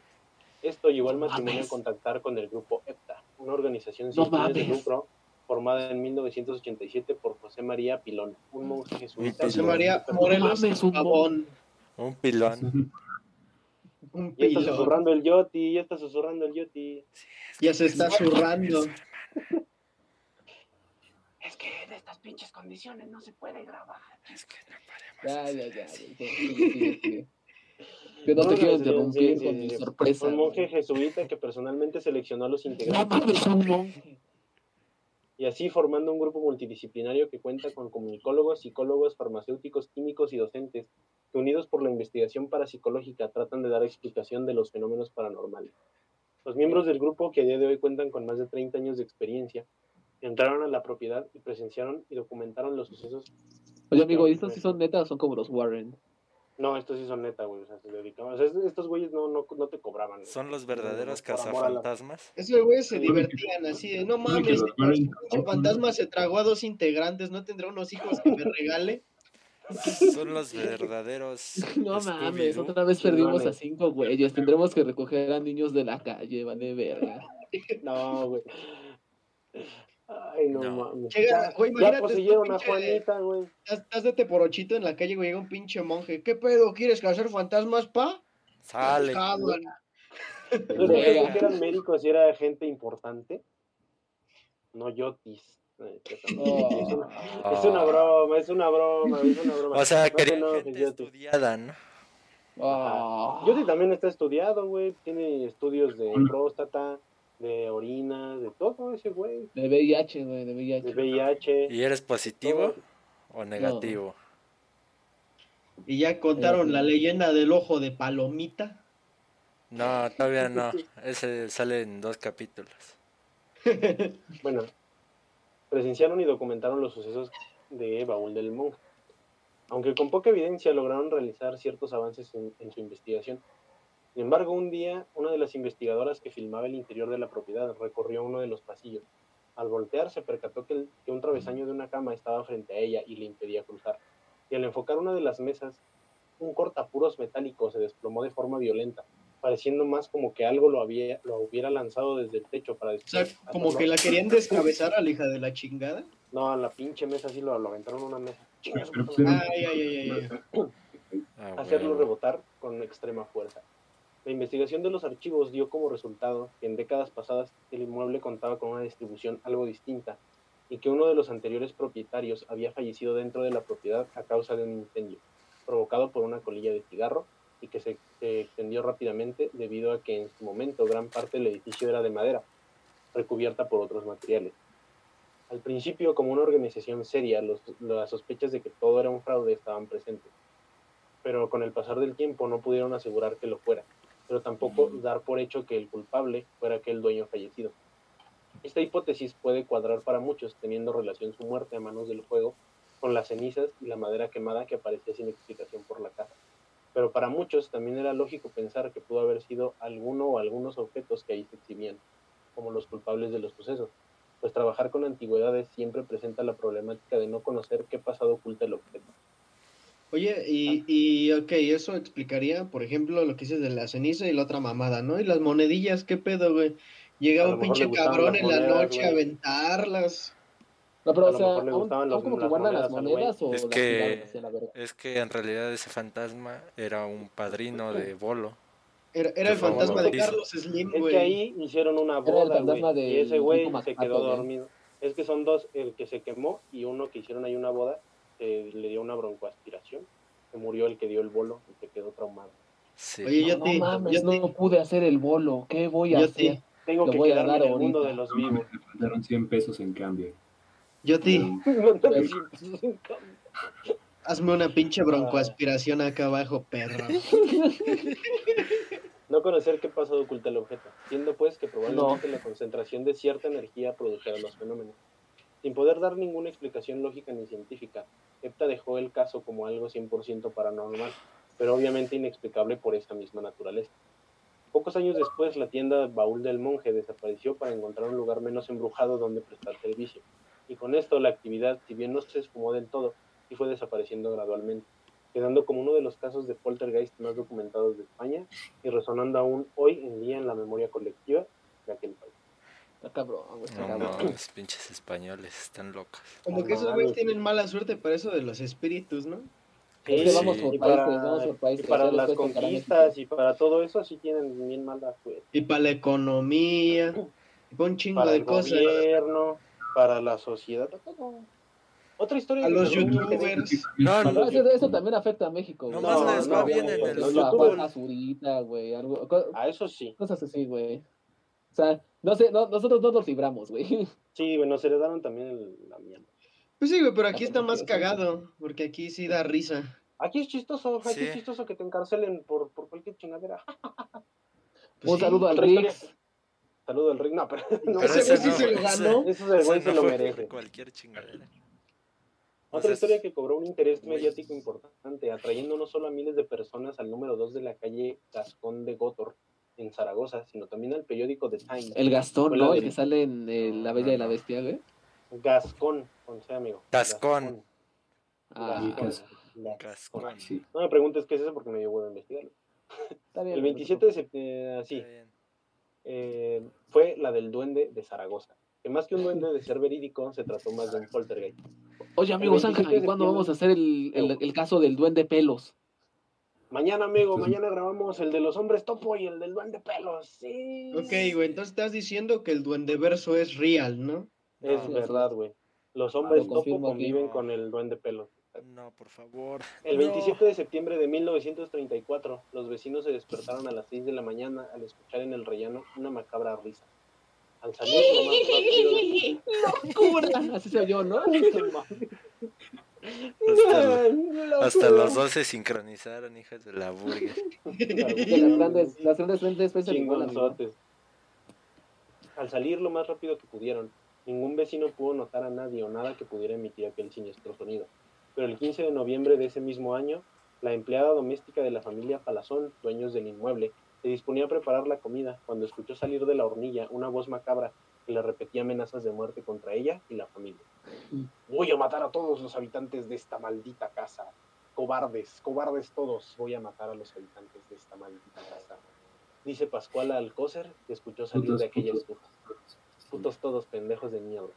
Esto llevó al matrimonio a contactar con el grupo EPTA, una organización No sin fines de lucro formada en 1987 por José María Pilón, un monje jesuita. José María Morelos un Pavón. Un pilón. [laughs] Un Ya está pilón. susurrando el Yoti, ya está susurrando el Yoti. Ya se está zurrando. Es que en estas pinches condiciones no se puede grabar. Es que no Ya, podemos ya, hacer ya. eso. güey, sigue, Que no No, te quiero interrumpir sí, con sí, mi sí. sorpresa. Un monje jesuita que personalmente seleccionó a los integrantes y así formando un grupo multidisciplinario que cuenta con comunicólogos, psicólogos, farmacéuticos, químicos y docentes que unidos por la investigación parapsicológica tratan de dar explicación de los fenómenos paranormales. Los miembros del grupo, que a día de hoy cuentan con más de 30 años de experiencia, entraron a la propiedad y presenciaron y documentaron los sucesos. Oye, amigo, ¿y estos sí son netas o son como los Warren? No, estos sí son neta, güey. O sea, se dedicaban. O sea, es- estos güeyes no, no, no te cobraban. güey. Son los verdaderos a la- cazafantasmas. Esos güeyes se divertían así de, no mames, el fantasma se tragó a dos integrantes, ¿no tendrá unos hijos que me regale? Son los verdaderos. [laughs] No mames, otra vez perdimos a cinco güeyes. Tendremos que recoger a niños de la calle, vale verga. [laughs] No, güey. Ay, no, No. mames. Llega, Ya- güey, ya poseyeron este a Juanita, güey. Estás, estás de teporochito en la calle, güey, llega un pinche monje. ¿Qué pedo? ¿Quieres cazar fantasmas, pa? Sale. ¿Los que eran médicos y era gente importante? No yotis. Eh, Oh. Es, una, es una broma, es una broma, es una broma. O sea, No te querían enojes, gente Yoti. estudiada, ¿no? Ah. Yoti también está estudiado, güey. Tiene estudios de próstata, de orina, de todo ese güey. De VIH, güey, de De VIH. ¿Y eres positivo todo. o negativo? Y ya contaron la leyenda del ojo de palomita. No, todavía no. [laughs] Ese sale en dos capítulos. [laughs] Bueno, presenciaron y documentaron los sucesos de Baúl del Monje. Aunque con poca evidencia lograron realizar ciertos avances en, en su investigación. Sin embargo, un día, una de las investigadoras que filmaba el interior de la propiedad recorrió uno de los pasillos. Al voltear, se percató que, el- que un travesaño de una cama estaba frente a ella y le impedía cruzar. Y al enfocar una de las mesas, un cortapuros metálico se desplomó de forma violenta, pareciendo más como que algo lo, había, lo hubiera lanzado desde el techo para O sea, después como que la querían [laughs] descabezar a la hija de la chingada. no, a la pinche mesa sí lo, lo aventaron a una mesa. Ay, ay, ay, ay, ay. [clears throat] Ah, Hacerlo bueno. rebotar con extrema fuerza. La investigación de los archivos dio como resultado que en décadas pasadas el inmueble contaba con una distribución algo distinta y que uno de los anteriores propietarios había fallecido dentro de la propiedad a causa de un incendio provocado por una colilla de cigarro y que se, extendió rápidamente debido a que en su momento gran parte del edificio era de madera, recubierta por otros materiales. Al principio, como una organización seria, las sospechas de que todo era un fraude estaban presentes pero con el pasar del tiempo no pudieron asegurar que lo fuera, pero tampoco dar por hecho que el culpable fuera aquel dueño fallecido. Esta hipótesis puede cuadrar para muchos, teniendo relación su muerte a manos del fuego con las cenizas y la madera quemada que aparecía sin explicación por la casa. Pero para muchos también era lógico pensar que pudo haber sido alguno o algunos objetos que ahí se exhibían, como los culpables de los sucesos, pues trabajar con antigüedades siempre presenta la problemática de no conocer qué pasado oculta el objeto. Oye, y, y ok, eso explicaría, por ejemplo, lo que dices de la ceniza y la otra mamada, ¿no? Y las monedillas, ¿qué pedo, güey? Llegaba un pinche cabrón en la monedas, noche a aventarlas. No, pero A o sea, ¿aún, gustaban aún los- como que las guardan las monedas o Es las que- la? Es que en realidad ese fantasma era un padrino de bolo. Era, era el fantasma de. Carlos Slim, Es güey. que ahí hicieron una el boda, fantasma güey. Y ese güey se quedó dormido. Es que son dos, el que se quemó y uno que hicieron ahí una boda, que le dio una broncoaspiración. Se murió el que dio el bolo y se quedó traumado. Sí. Oye, yo no te, mames, yo te- no pude hacer el bolo. ¿Qué voy a Yo hacer? te- Tengo Lo que voy a quedarme dar en el mundo de los No, vivos. me faltaron 100 pesos en cambio. yo te, [laughs] hazme una pinche broncoaspiración acá abajo, perro. [laughs] No conocer qué pasado oculta el objeto, siendo pues que probablemente la concentración de cierta energía produjera los fenómenos. Sin poder dar ninguna explicación lógica ni científica, EPTA dejó el caso como algo 100% paranormal, pero obviamente inexplicable por esa misma naturaleza. Pocos años después, la tienda Baúl del Monje desapareció para encontrar un lugar menos embrujado donde prestar servicio. Y con esto, la actividad, si bien no se esfumó del todo, sí fue desapareciendo gradualmente, quedando como uno de los casos de poltergeist más documentados de España y resonando aún hoy en día en la memoria colectiva de aquel país. Está cabrón, güey, está No, cabrón. no, los pinches españoles están locos. Como que esos güeyes tienen mala suerte para eso de los espíritus, ¿no? Sí. vamos por y países, para, vamos por países. y para las conquistas y para todo eso sí tienen bien mala suerte. Y para la economía, y para un chingo Para de el cosas. gobierno, para la sociedad, todo. Otra historia A los youtubers. No, No, no, eso, eso también afecta a México, güey. Nomás No, les no, va no, bien no, en el Pues, fútbol. basurita, güey, algo, A eso sí. cosas así, güey. O sea, no sé, no, nosotros no nos libramos, güey. Sí, bueno, se le daron también el- la mierda. Pues sí, güey, pero aquí está más cagado, porque aquí sí da risa. Aquí es chistoso, aquí Sí. es chistoso que te encarcelen por, por cualquier chingadera. [laughs] Pues Un sí. saludo al Rix. Saludo al Rick. No, pero no, Pero ese ese güey sí no, se lo ese- ganó. Ese güey ese se no lo merece. Cualquier chingadera. Otra Entonces, historia que cobró un interés güey. mediático importante, atrayendo no solo a miles de personas al número 2 de la calle Gascón de Gotor, en Zaragoza, sino también al periódico The Times. El Gastón, ¿no? El que sale en eh, La Bella y la. Bestia, güey. Gascón, con C, amigo. Gascón. Ah, Gascón. Gascón. Gascón. Sí. No me preguntes qué es eso porque me dio huevo a investigarlo. está bien. El no te 27 de septiembre, sí, Está bien. eh, fue la del duende de Zaragoza. Que más que un duende de ser verídico, se trató más de un poltergeist. Oye, amigo el Zanja, 27 ¿y de cuándo vamos a hacer el, el, el caso del duende pelos? Mañana, amigo, mañana grabamos el de los hombres topo y el del duende pelos. Sí. Ok, güey, entonces estás diciendo que el duendeverso es real, ¿no? Es No, verdad, güey. Los hombres lo topo conviven No. con el duende pelos. No, por favor. El No. 27 de septiembre de 1934, los vecinos se despertaron a las 6 de la mañana al escuchar en el rellano una macabra risa. Al salir lo más rápido, [laughs] [laughs] Así soy yo, ¿no? Hasta, hasta los dos se sincronizaron, hijas de la burger. [laughs] [laughs] Las grandes, las grandes. Al salir lo más rápido que pudieron, ningún vecino pudo notar a nadie o nada que pudiera emitir aquel siniestro sonido. Pero el 15 de noviembre de ese mismo año, la empleada doméstica de la familia Palazón, dueños del inmueble, se disponía a preparar la comida cuando escuchó salir de la hornilla una voz macabra que le repetía amenazas de muerte contra ella y la familia. Voy a matar a todos los habitantes de esta maldita casa. Cobardes, cobardes todos. Voy a matar a los habitantes de esta maldita casa. Dice Pascuala Alcócer que escuchó salir Putos, de aquella putos. todos, pendejos de mierda.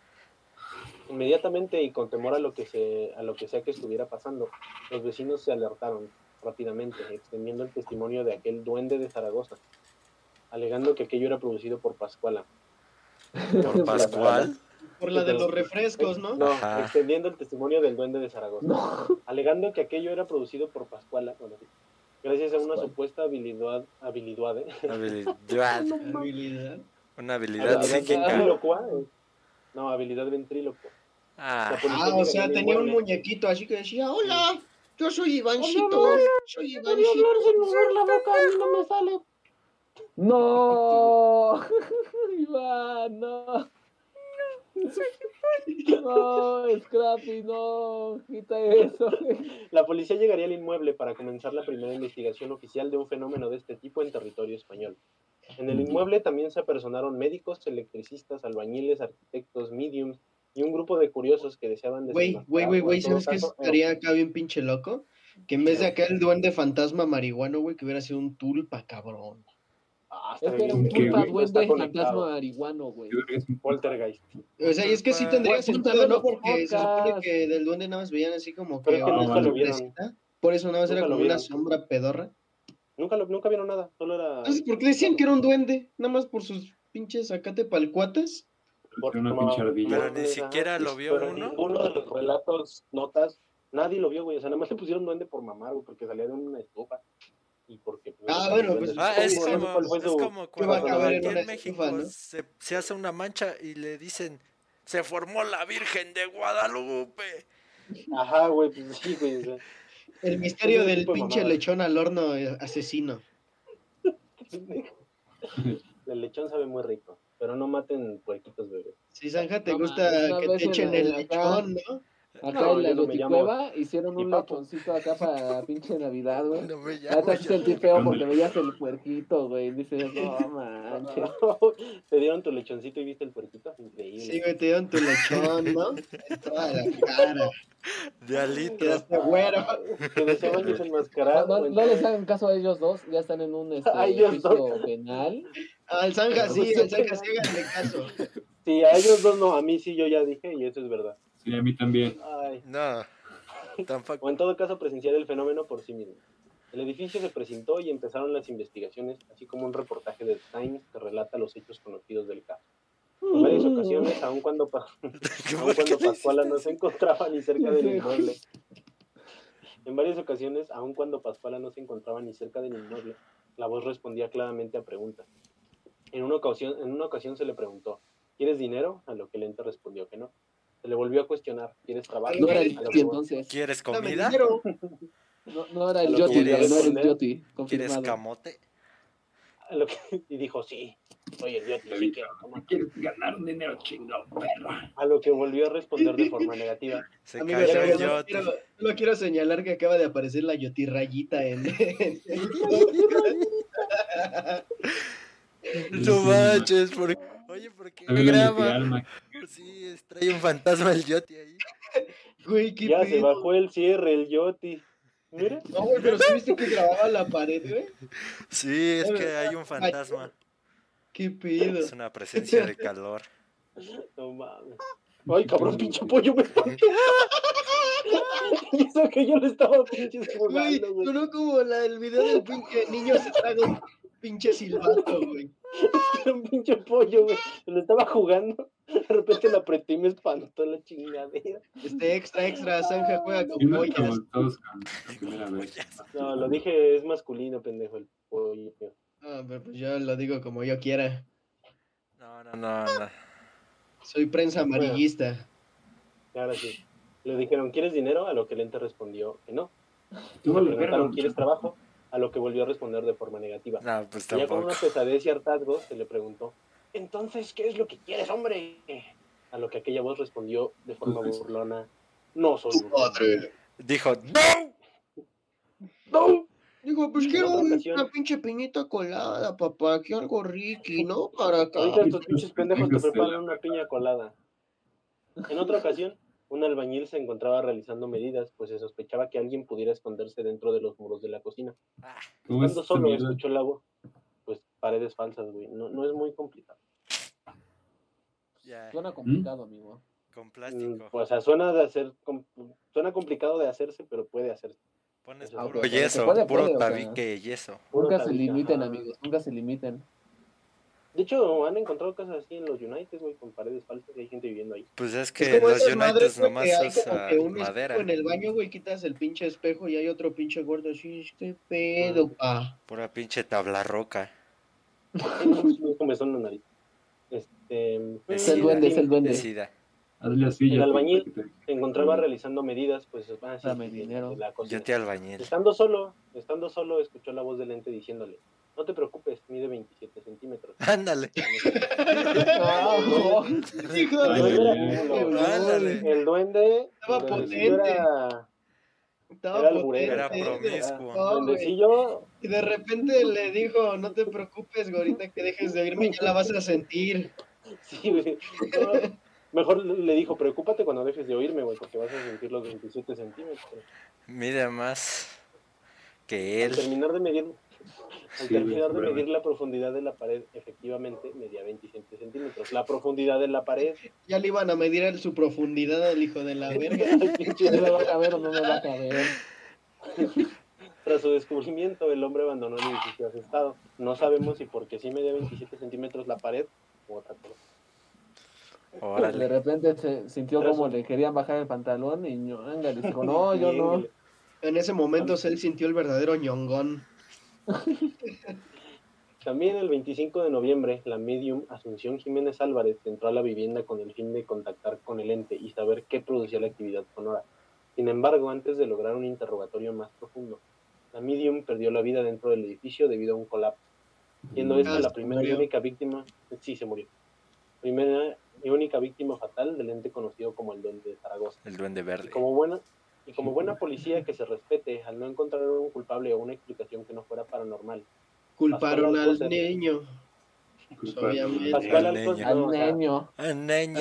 Inmediatamente y con temor a lo que se, a lo que sea que estuviera pasando, los vecinos se alertaron rápidamente, extendiendo el testimonio de aquel duende de Zaragoza, alegando que aquello era producido por Pascuala. Por [laughs] Pascual. Por la de los refrescos, ¿no? No, Ajá. extendiendo el testimonio del duende de Zaragoza, No. alegando que aquello era producido por Pascuala, bueno, gracias a una Pascual. supuesta habilidad, habilidad, ¿eh? [laughs] Habilidad. Habilidad. Una habilidad psíquica. eh. no, habilidad ventrílocua. Ah, policía Ah, o sea, tenía un muñequito así que decía, hola, yo soy Ivancito, soy hablar Ivancito. sin mover la boca, a mí no me sale. No, [laughs] Iván, no. No, Scrappy, no, quita eso. La policía llegaría al inmueble para comenzar la primera investigación oficial de un fenómeno de este tipo en territorio español. En el inmueble también se apersonaron médicos, electricistas, albañiles, arquitectos, mediums y un grupo de curiosos que deseaban Güey, güey, güey, güey, ¿sabes qué caso, estaría acá bien pinche loco? Que en vez de acá el duende fantasma marihuano, güey, que hubiera sido un tulpa, cabrón. Ah, Es que era un está duende fantasma marihuano, güey. Yo creo que es un Poltergeist. O sea, y es que sí tendría sentido, ¿no? Porque se supone que del duende nada más veían así como Pero que es que una nunca lo vieron. sombrecita. Por eso nada más era como una sombra pedorra. Nunca, lo- nunca vieron nada, solo era... Entonces, ¿por qué decían que era un duende? Nada más por sus pinches acate palcuatas. Porque una pinche ardilla. Pero ni siquiera lo vio pero uno. Ninguno de los relatos, notas, nadie lo vio, güey. O sea, nada más le pusieron duende por mamar, güey, porque salía de una estufa. Y porque... pues, Ah, bueno, pues, Ah, es supongo, no sé como, es cuando en aquí una en México estufa, ¿no? se, se hace una mancha y le dicen, se formó la Virgen de Guadalupe. Ajá, güey, pues sí, güey. o sea, El misterio del pinche lechón al horno eh, asesino. [laughs] el lechón sabe muy rico, pero no maten puerquitos bebés. Si Zanja te No gusta que te en echen el lechón, ¿no? Acá No, en la yo no hicieron un papo. lechoncito acá para [laughs] pinche Navidad, güey. No me Ya llamo te yo. sentí feo porque veías el puerquito, güey. Dices, no [laughs] manches. [laughs] Te dieron tu lechoncito y viste el puerquito. Increíble. Sí, güey, te dieron tu lechón, ¿no? En toda la cara. De alitro. Quedaste güero. Te deseaban No, desenmascarar. no, no les hagan caso a ellos dos, ya están en un este, penal. Al Zanja sí, al Zanja sí, háganle caso. Sí, a ellos dos no, a mí sí yo ya dije y eso es verdad. Sí, a mí también. Ay. No, tampoco. O en todo caso presenciar el fenómeno por sí mismo. El edificio se presentó y empezaron las investigaciones, así como un reportaje de Times que relata los hechos conocidos del caso. En varias ocasiones, aun cuando, pa- [laughs] aun ¿Por qué cuando Pascuala no se encontraba ni cerca del [laughs] inmueble. En varias ocasiones, aun cuando Pascuala no se encontraba ni cerca del inmueble, la voz respondía claramente a preguntas. En una ocasión, en una ocasión se le preguntó, ¿quieres dinero? A lo que el ente respondió que no. Se le volvió a cuestionar, ¿quieres trabajo? No era el Yoti entonces. ¿Quieres comida? No, no era el Yoti, no era el. Yoti. ¿Quieres camote? a lo que- [laughs] y dijo, sí, soy el idiota, sí quiero tomar". ¿Quieres ganar un dinero chingón, perro? A lo que volvió a responder de forma negativa. Se Amigo, cayó el quiero, yoti. solo quiero señalar que acaba de aparecer la yotirrayita en... [laughs] [laughs] No manches, ¿por... oye, ¿por qué la graba? Sí, trae un fantasma el yoti ahí. Güey, qué Ya se pedo. bajó el cierre, el Yoti. Mira, No, güey, pero ¿sí viste que grababa la pared, güey? Sí, es que hay un fantasma. Qué pedo. Es una presencia de calor. no mames. Ay, cabrón, pinche pollo, me Y [laughs] [laughs] eso que yo le estaba pinches jugando, güey. sonó como la, el video del pinche niño se un pinche silbato, güey. Era [laughs] un pinche pollo, güey. Se lo estaba jugando. De repente lo apreté y me espantó la chingadera. Este extra, extra, Zanja juega con pollas. No, lo dije, es masculino, pendejo, el pollo. Ah, pero pues yo lo digo como yo quiera. No, no, no, no. Soy prensa amarillista. Ahora sí. Le dijeron, ¿quieres dinero? A lo que el ente respondió que no. Tú Le preguntaron, ¿quieres trabajo? A lo que volvió a responder de forma negativa. No, pues Y ya con una pesadez y hartazgo se le preguntó, entonces, ¿qué es lo que quieres, hombre? A lo que aquella voz respondió de forma burlona, no soy Tu burlona". madre. Dijo, ¡No! ¡No! Digo, pues quiero un- una pinche piñita colada, papá. Quiero algo ricky, ¿no? Para acá. Ahorita estos pinches pendejos te preparan una piña colada. En otra ocasión, un albañil se encontraba realizando medidas, pues se sospechaba que alguien pudiera esconderse dentro de los muros de la cocina. Ah, ¿Cómo es Cuando esta solo mierda? escuchó el agua, pues paredes falsas, güey. No, no es muy complicado. Suena complicado, amigo. con Mm, plástico. O sea, suena de hacer, com- suena complicado de hacerse, pero puede hacerse. Pones Ah, puro yeso, puro tabique yeso. Nunca se limiten, amigos. Nunca se limiten. De hecho, han encontrado casas así en los United, güey, con paredes falsas y hay gente viviendo ahí. Pues es Es que como los United nomás que hay como usan que un madera. en el baño, güey, quitas el pinche espejo y hay otro pinche gordo así, qué pedo, pa. Pura pinche tabla roca. Es [laughs] como son la nariz. Este, Es el duende, es el duende. El albañil Se encontraba realizando medidas, pues, ah, Dame sí, sí, dinero. la cocina. Yo te albañil. Estando solo, estando solo, escuchó la voz del ente diciéndole, no te preocupes, mide 27 centímetros. [laughs] Ándale. No. Hijo El de duende, la- era- Ándale. el duende, Estaba el potente. era, Estaba Era alburero. Era potente. promiscuo. No, Y de repente le dijo, no te preocupes, gorita, que dejes de oírme, ya la vas a sentir. sí, güey. Mejor le dijo, preocúpate cuando dejes de oírme, güey, porque vas a sentir los 27 centímetros. Mide más que Al él. terminar de medir, al Sí, terminar de medir la profundidad de la pared, efectivamente medía 27 centímetros. La profundidad de la pared, Ya le iban a medir en su profundidad al hijo de la [laughs] verga. ¿Me va a caber o no me va a caber? Tras su descubrimiento, el hombre abandonó el edificio asustado. No sabemos si porque sí medía 27 centímetros la pared o otra cosa. De Órale. repente se sintió Pero como eso- le querían bajar el pantalón y ñonga, le dijo, no, yo no. [laughs] En ese momento él sintió el verdadero ñongón. También el 25 de noviembre, la medium Asunción Jiménez Álvarez entró a la vivienda con el fin de contactar con el ente y saber qué producía la actividad sonora. Sin embargo, antes de lograr un interrogatorio más profundo, la medium perdió la vida dentro del edificio debido a un colapso, siendo esta Ah, la primera y única víctima, sí se murió, primera y única víctima fatal del ente conocido como el Duende de Zaragoza. El duende Y verde. como buena y como buena policía que se respete, al no encontrar un culpable o una explicación que no fuera paranormal, Culparon Pascual al niño. Obviamente. Pascual Al Alcocer, niño. Al niño.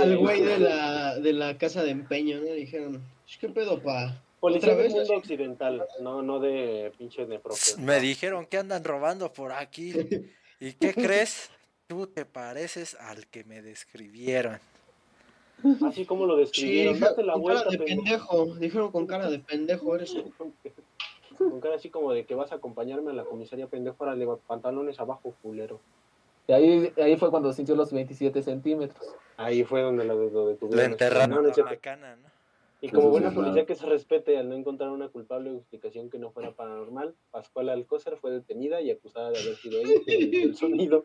Al güey de la, de la casa de empeño, ¿no? Dijeron, ¿qué pedo, pa? policía del mundo occidental, no no de pinche de Psst, Me dijeron que andan robando por aquí. [laughs] ¿Y qué crees? Tú te pareces al que me describieron. Así como lo Sí, describieron, date la con vuelta, cara de pendejo. pendejo. Dijeron con cara de pendejo eres. [laughs] Con cara así como de que vas a acompañarme a la comisaría pendejo, ahora le pantalones abajo, culero. Y ahí, ahí fue cuando sintió los 27 centímetros. Ahí fue donde lo, lo detuvieron. Lo enterraron No, la cana, ¿no? Y como buena policía que se respete al no encontrar una culpable o explicación que no fuera paranormal, Pascual Alcócer fue detenida y acusada de haber sido ella emitió el [laughs] sonido,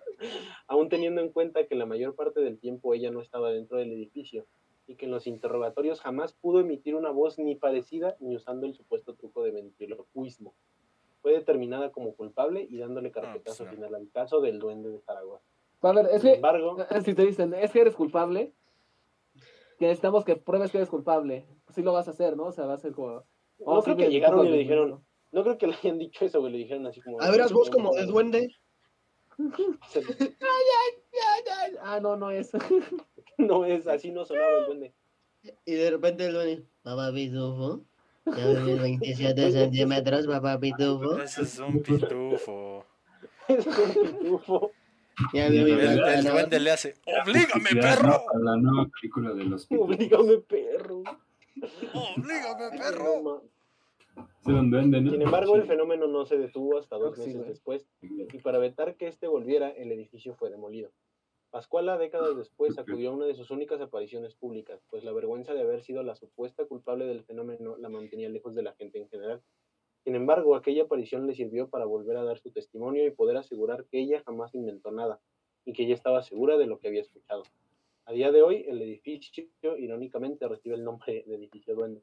aún teniendo en cuenta que la mayor parte del tiempo ella no estaba dentro del edificio y que en los interrogatorios jamás pudo emitir una voz ni parecida ni usando el supuesto truco de ventriloquismo. Fue determinada como culpable y dándole carpetazo pues no. final al caso del duende de Zaragoza. A ver, es Sin que embargo, si te dicen, es que eres culpable, que necesitamos que pruebes que eres culpable, pues sí lo vas a hacer, ¿no? O sea, va a ser como... no oh, creo que llegaron y le dijeron, contigo. no creo que le hayan dicho eso, güey, le dijeron así como... A veras vos como de duende. [laughs] Ah, no, no es. [laughs] No es, así no sonaba el duende. Y de repente el duende, papá pitufo. Ya ves 27 centímetros, papá pitufo. Ese es un pitufo. [laughs] Es un pitufo. Ya veo mi El, el ventana. duende le hace, ¡Oblígame, perro! la nueva película de los pitufos. Oblígame, perro. ¡Oblígame, perro! Sin embargo, el fenómeno no se detuvo hasta dos meses después, y para evitar que este volviera, el edificio fue demolido. Pascuala, décadas después, acudió a una de sus únicas apariciones públicas, pues la vergüenza de haber sido la supuesta culpable del fenómeno la mantenía lejos de la gente en general. Sin embargo, aquella aparición le sirvió para volver a dar su testimonio y poder asegurar que ella jamás inventó nada, y que ella estaba segura de lo que había escuchado. A día de hoy, el edificio, irónicamente, recibe el nombre de edificio duende.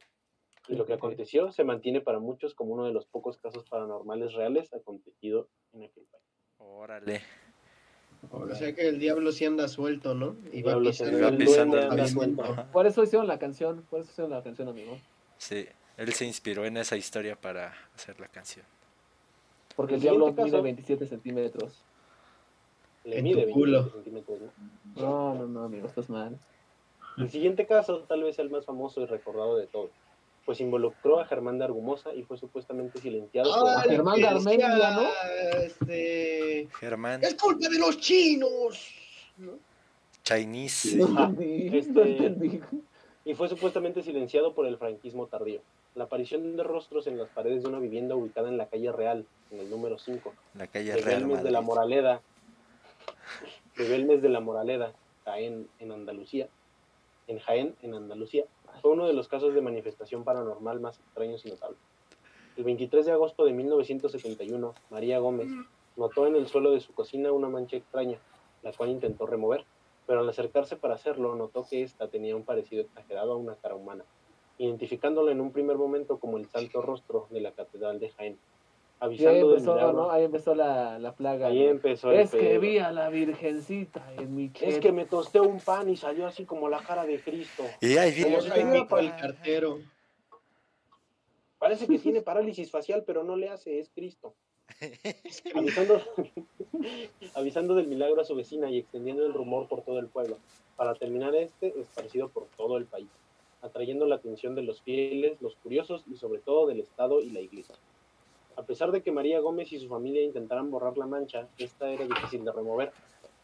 Y lo que aconteció se mantiene para muchos como uno de los pocos casos paranormales reales acontecido en aquel país. Órale. O sea que el diablo sí anda suelto, ¿no? Y va pisando. Por eso hicieron la canción, por eso hicieron la canción, amigo. Sí, él se inspiró en esa historia para hacer la canción. Porque el diablo siguiente mide caso- 27 centímetros. Le En mide tu culo. 27 centímetros, ¿no? No, no, no, amigo, estás mal. El siguiente caso tal vez el más famoso y recordado de todos, pues involucró a Germán de Argumosa y fue supuestamente silenciado por- Ah, el Germán que Garmendia, decía, ¿no? Este... Germán, ¡Es culpa de los chinos! ¿no? Chinese. Este- no y fue supuestamente silenciado por el franquismo tardío. La aparición de rostros en las paredes de una vivienda ubicada en la calle Real, en el número 5, La calle de Real Belmes de la. Moraleda, de Belmes de la Moraleda, Jaén, en Andalucía, en Jaén, en Andalucía, fue uno de los casos de manifestación paranormal más extraños y notables. El 23 de agosto de 1971, María Gómez notó en el suelo de su cocina una mancha extraña, la cual intentó remover, pero al acercarse para hacerlo notó que ésta tenía un parecido exagerado a una cara humana, identificándola en un primer momento como el santo rostro de la Catedral de Jaén. Y ahí Avisando del empezó, milagro, ¿no? Ahí empezó la, la plaga. ahí ¿no? empezó el Es que vi a la virgencita en mi Es chat. que me tosté un pan y salió así como la cara de Cristo. Y ahí viene el cartero. Parece que tiene parálisis facial, pero no le hace, es Cristo. [laughs] Avisando, [laughs] avisando del milagro a su vecina y extendiendo el rumor por todo el pueblo. Para terminar este, esparcido por todo el país, atrayendo la atención de los fieles, los curiosos y sobre todo del Estado y la Iglesia. A pesar de que María Gómez y su familia intentaran borrar la mancha, esta era difícil de remover.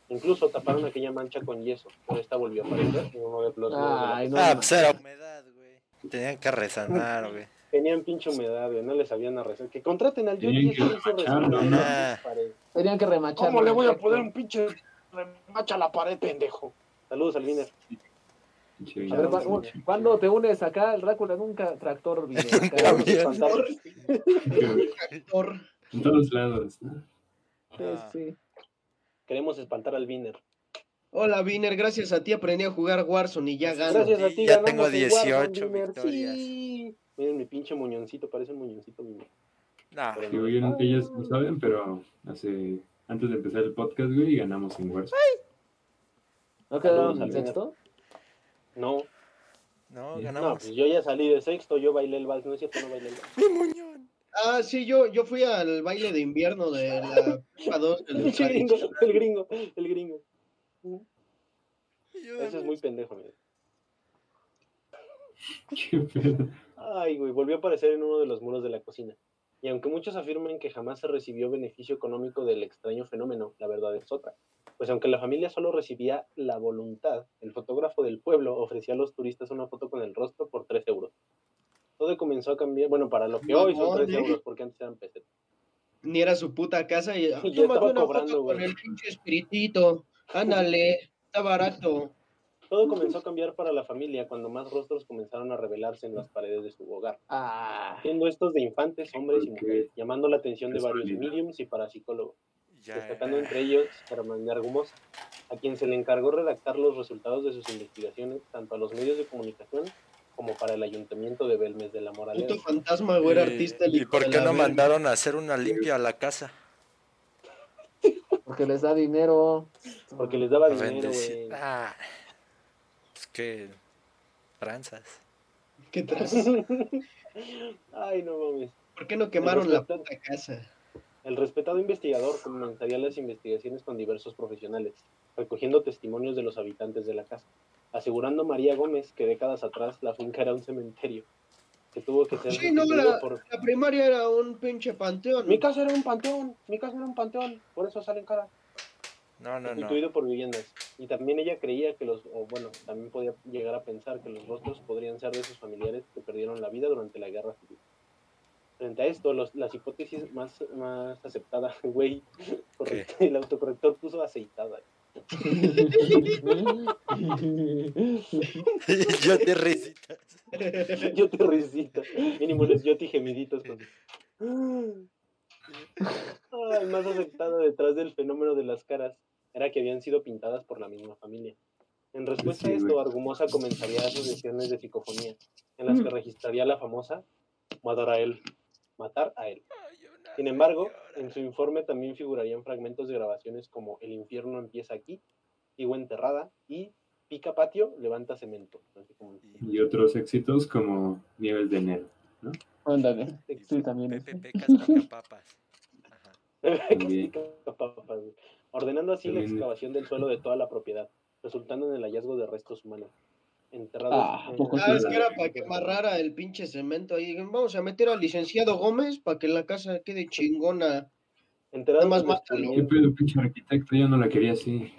Incluso taparon aquella mancha con yeso, pero esta volvió a aparecer en uno de los muros de la Ay, no. Ah, pues era humedad, güey. Tenían que resanar, güey. Tenían pinche humedad, güey, no les sabían a rezar. Que contraten al Tenían que. Tenían que remachar. ¿Cómo le voy a poner un pinche remacha a la pared, pendejo? Saludos al Viner. Pinche A ver, villano, ¿cu- pinche- ¿cuándo te unes acá? El Drácula nunca tractor vino [laughs] acá. Camión. Tractor. [laughs] En todos lados, ¿no? Sí, sí. Queremos espantar al Viner. Hola, Viner, gracias a ti aprendí a jugar Warzone y ya gano. Gracias a ti, Ya tengo en Warzone, 18 Viner. victorias. Sí. Miren mi pinche muñoncito, parece un muñoncito Viner. Nah, Pero Digo, yo no- ellos no saben, pero hace antes de empezar el podcast, güey, ganamos en Warzone. ¿No quedamos al al sexto? No, no, No, no, ganamos. pues yo ya salí de sexto, yo bailé el vals, no es cierto, no bailé el vals. Mi muñón. Ah, sí, yo, yo fui al baile de invierno de la Copa 2 del Pinche Cali. gringo, el gringo, el gringo. Ese es muy pendejo, mira. [laughs] Qué pedo. Ay, güey, volvió a aparecer en uno de los muros de la cocina. Y aunque muchos afirman que jamás se recibió beneficio económico del extraño fenómeno, la verdad es otra. Pues aunque la familia solo recibía la voluntad, el fotógrafo del pueblo ofrecía a los turistas una foto con el rostro por 3 euros. Todo comenzó a cambiar, bueno, para lo que hoy son Mamón, 3 ¿eh? euros, porque antes eran pesetas. Ni era su puta casa y [laughs] Ya tómate estaba una cobrando, foto con el pinche espiritito. Ándale, está barato. Todo comenzó a cambiar para la familia cuando más rostros comenzaron a revelarse en las paredes de su hogar. Ah, Siendo estos de infantes, hombres y mujeres, llamando la atención de varios mediums y parapsicólogos. Ya, destacando entre ellos Germán de Argumosa, a quien se le encargó redactar los resultados de sus investigaciones tanto a los medios de comunicación como para el ayuntamiento de Belmes de la Moraleda. Puto fantasma, güey, era ¿Y- artista. ¿Y hijo por qué no mandaron a hacer una limpia a la casa? porque les da dinero. Porque les daba dinero, güey. Ah, que. Tranzas. ¿Qué tras? [laughs] Ay, no mames. ¿Por qué no quemaron la puta casa? El respetado investigador comenzaría las investigaciones con diversos profesionales, recogiendo testimonios de los habitantes de la casa, asegurando María Gómez que décadas atrás la finca era un cementerio, que tuvo que ser Sí, no, la, por... la primaria era un pinche panteón. Mi casa era un panteón, mi casa era un panteón, por eso salen caras. No, no, no. sustituido por viviendas. Y también ella creía que los, o bueno, también podía llegar a pensar que los rostros podrían ser de sus familiares que perdieron la vida durante la guerra civil. Frente a esto, los- las hipótesis más, más aceptadas, [laughs] güey, correcto, el autocorrector puso aceitada. [laughs] Yo te risitas. [laughs] Yo te risita. Mínimo los yo te gemiditos con. [gasps] Ay, más aceptada detrás del fenómeno de las caras era que habían sido pintadas por la misma familia. En respuesta Sí, a esto. Argumosa comenzaría sus sesiones de psicofonía, en las que registraría la famosa matar a él, matar a él. Sin embargo, en su informe también figurarían fragmentos de grabaciones como El infierno empieza aquí, Sigo enterrada y Pica patio, levanta cemento. Como- Y otros éxitos como Nieves de enero. Ándale. Sí, también. Pepe. Pecas pica papas. [laughs] Ajá. También. Papas, güey. Ordenando así la excavación del suelo de toda la propiedad, resultando en el hallazgo de restos humanos. Enterrados. Ah, en- poco Ah, es que era para que amarrara el pinche cemento ahí. Vamos a meter al licenciado Gómez para que la casa quede chingona. Enterrados Nada más mátalo. ¿Qué pedo, pinche arquitecto? Yo no la quería así.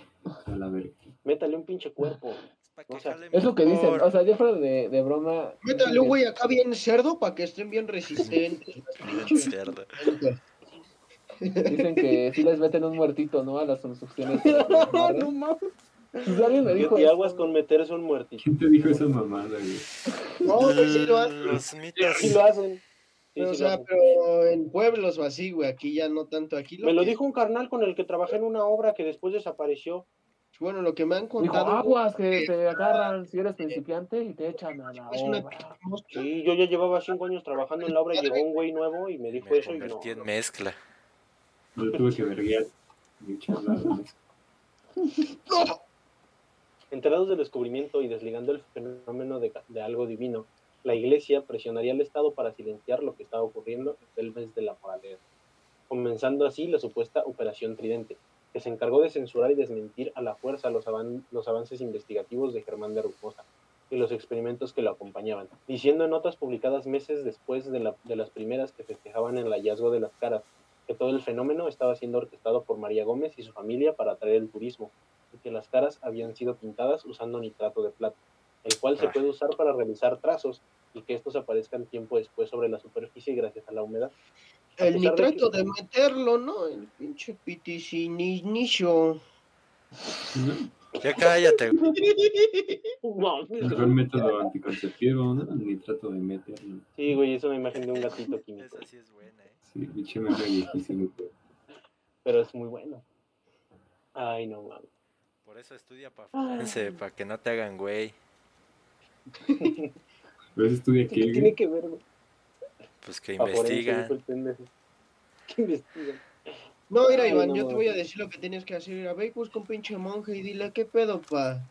A la verga. Métale un pinche cuerpo. O sea, Es lo que dicen. O sea, ya fuera de, de broma. Métale un güey acá bien cerdo para que estén bien resistentes. [laughs] Cerdo. Dicen que si les meten un muertito, ¿no? A las construcciones. [laughs] no mames. Pues alguien me dijo. Y eso. aguas con meterse un muertito. ¿Quién te dijo esa mamada, güey? No, pues sí lo hacen. Los mitos. Sí lo hacen. Sí, Pero, o sí sea, pero en pueblos o así, güey, aquí ya no tanto. Aquí Me lo dijo un carnal con el que trabajé en una obra que después desapareció. Bueno, lo que me han Dijo, contado. aguas que te agarran si eres [laughs] principiante y te echan a la Es una obra. [laughs] Sí, yo ya llevaba cinco años trabajando en la obra y llegó un güey nuevo y me dijo Me eso y no. en mezcla. Lo. Enterados del descubrimiento y desligando el fenómeno de, algo divino, la iglesia presionaría al Estado para silenciar lo que estaba ocurriendo en el mes de la moralidad, comenzando así la supuesta Operación Tridente, que se encargó de censurar y desmentir a la fuerza los, avan- los avances investigativos de Germán de Rucosa y los experimentos que lo acompañaban, diciendo en notas publicadas meses después de, de las primeras que festejaban el hallazgo de las caras, que todo el fenómeno estaba siendo orquestado por María Gómez y su familia para atraer el turismo, y que las caras habían sido pintadas usando nitrato de plata, el cual se puede usar para realizar trazos y que estos aparezcan tiempo después sobre la superficie gracias a la humedad. A El de nitrato que- de meterlo, ¿no? El pinche piticinicho. ¿No? Ya cállate. güey. No, método anticonceptivo, ¿no? Ni trato de meterlo. Sí, güey, es una imagen de un gatito químico. Esa sí es buena, ¿eh? Sí, pinche meme viejísimo. Pero es muy bueno. Ay, no mames. Por eso estudia para para que no te hagan güey. [laughs] Pero eso estudia ¿Qué qué, tiene que ver, güey? Pues que investigan. el. ¿Qué investigan? No, mira, Iván, yo te voy a decir lo que tienes que hacer. A ver, busca un pinche monje y dile, ¿qué pedo, pa?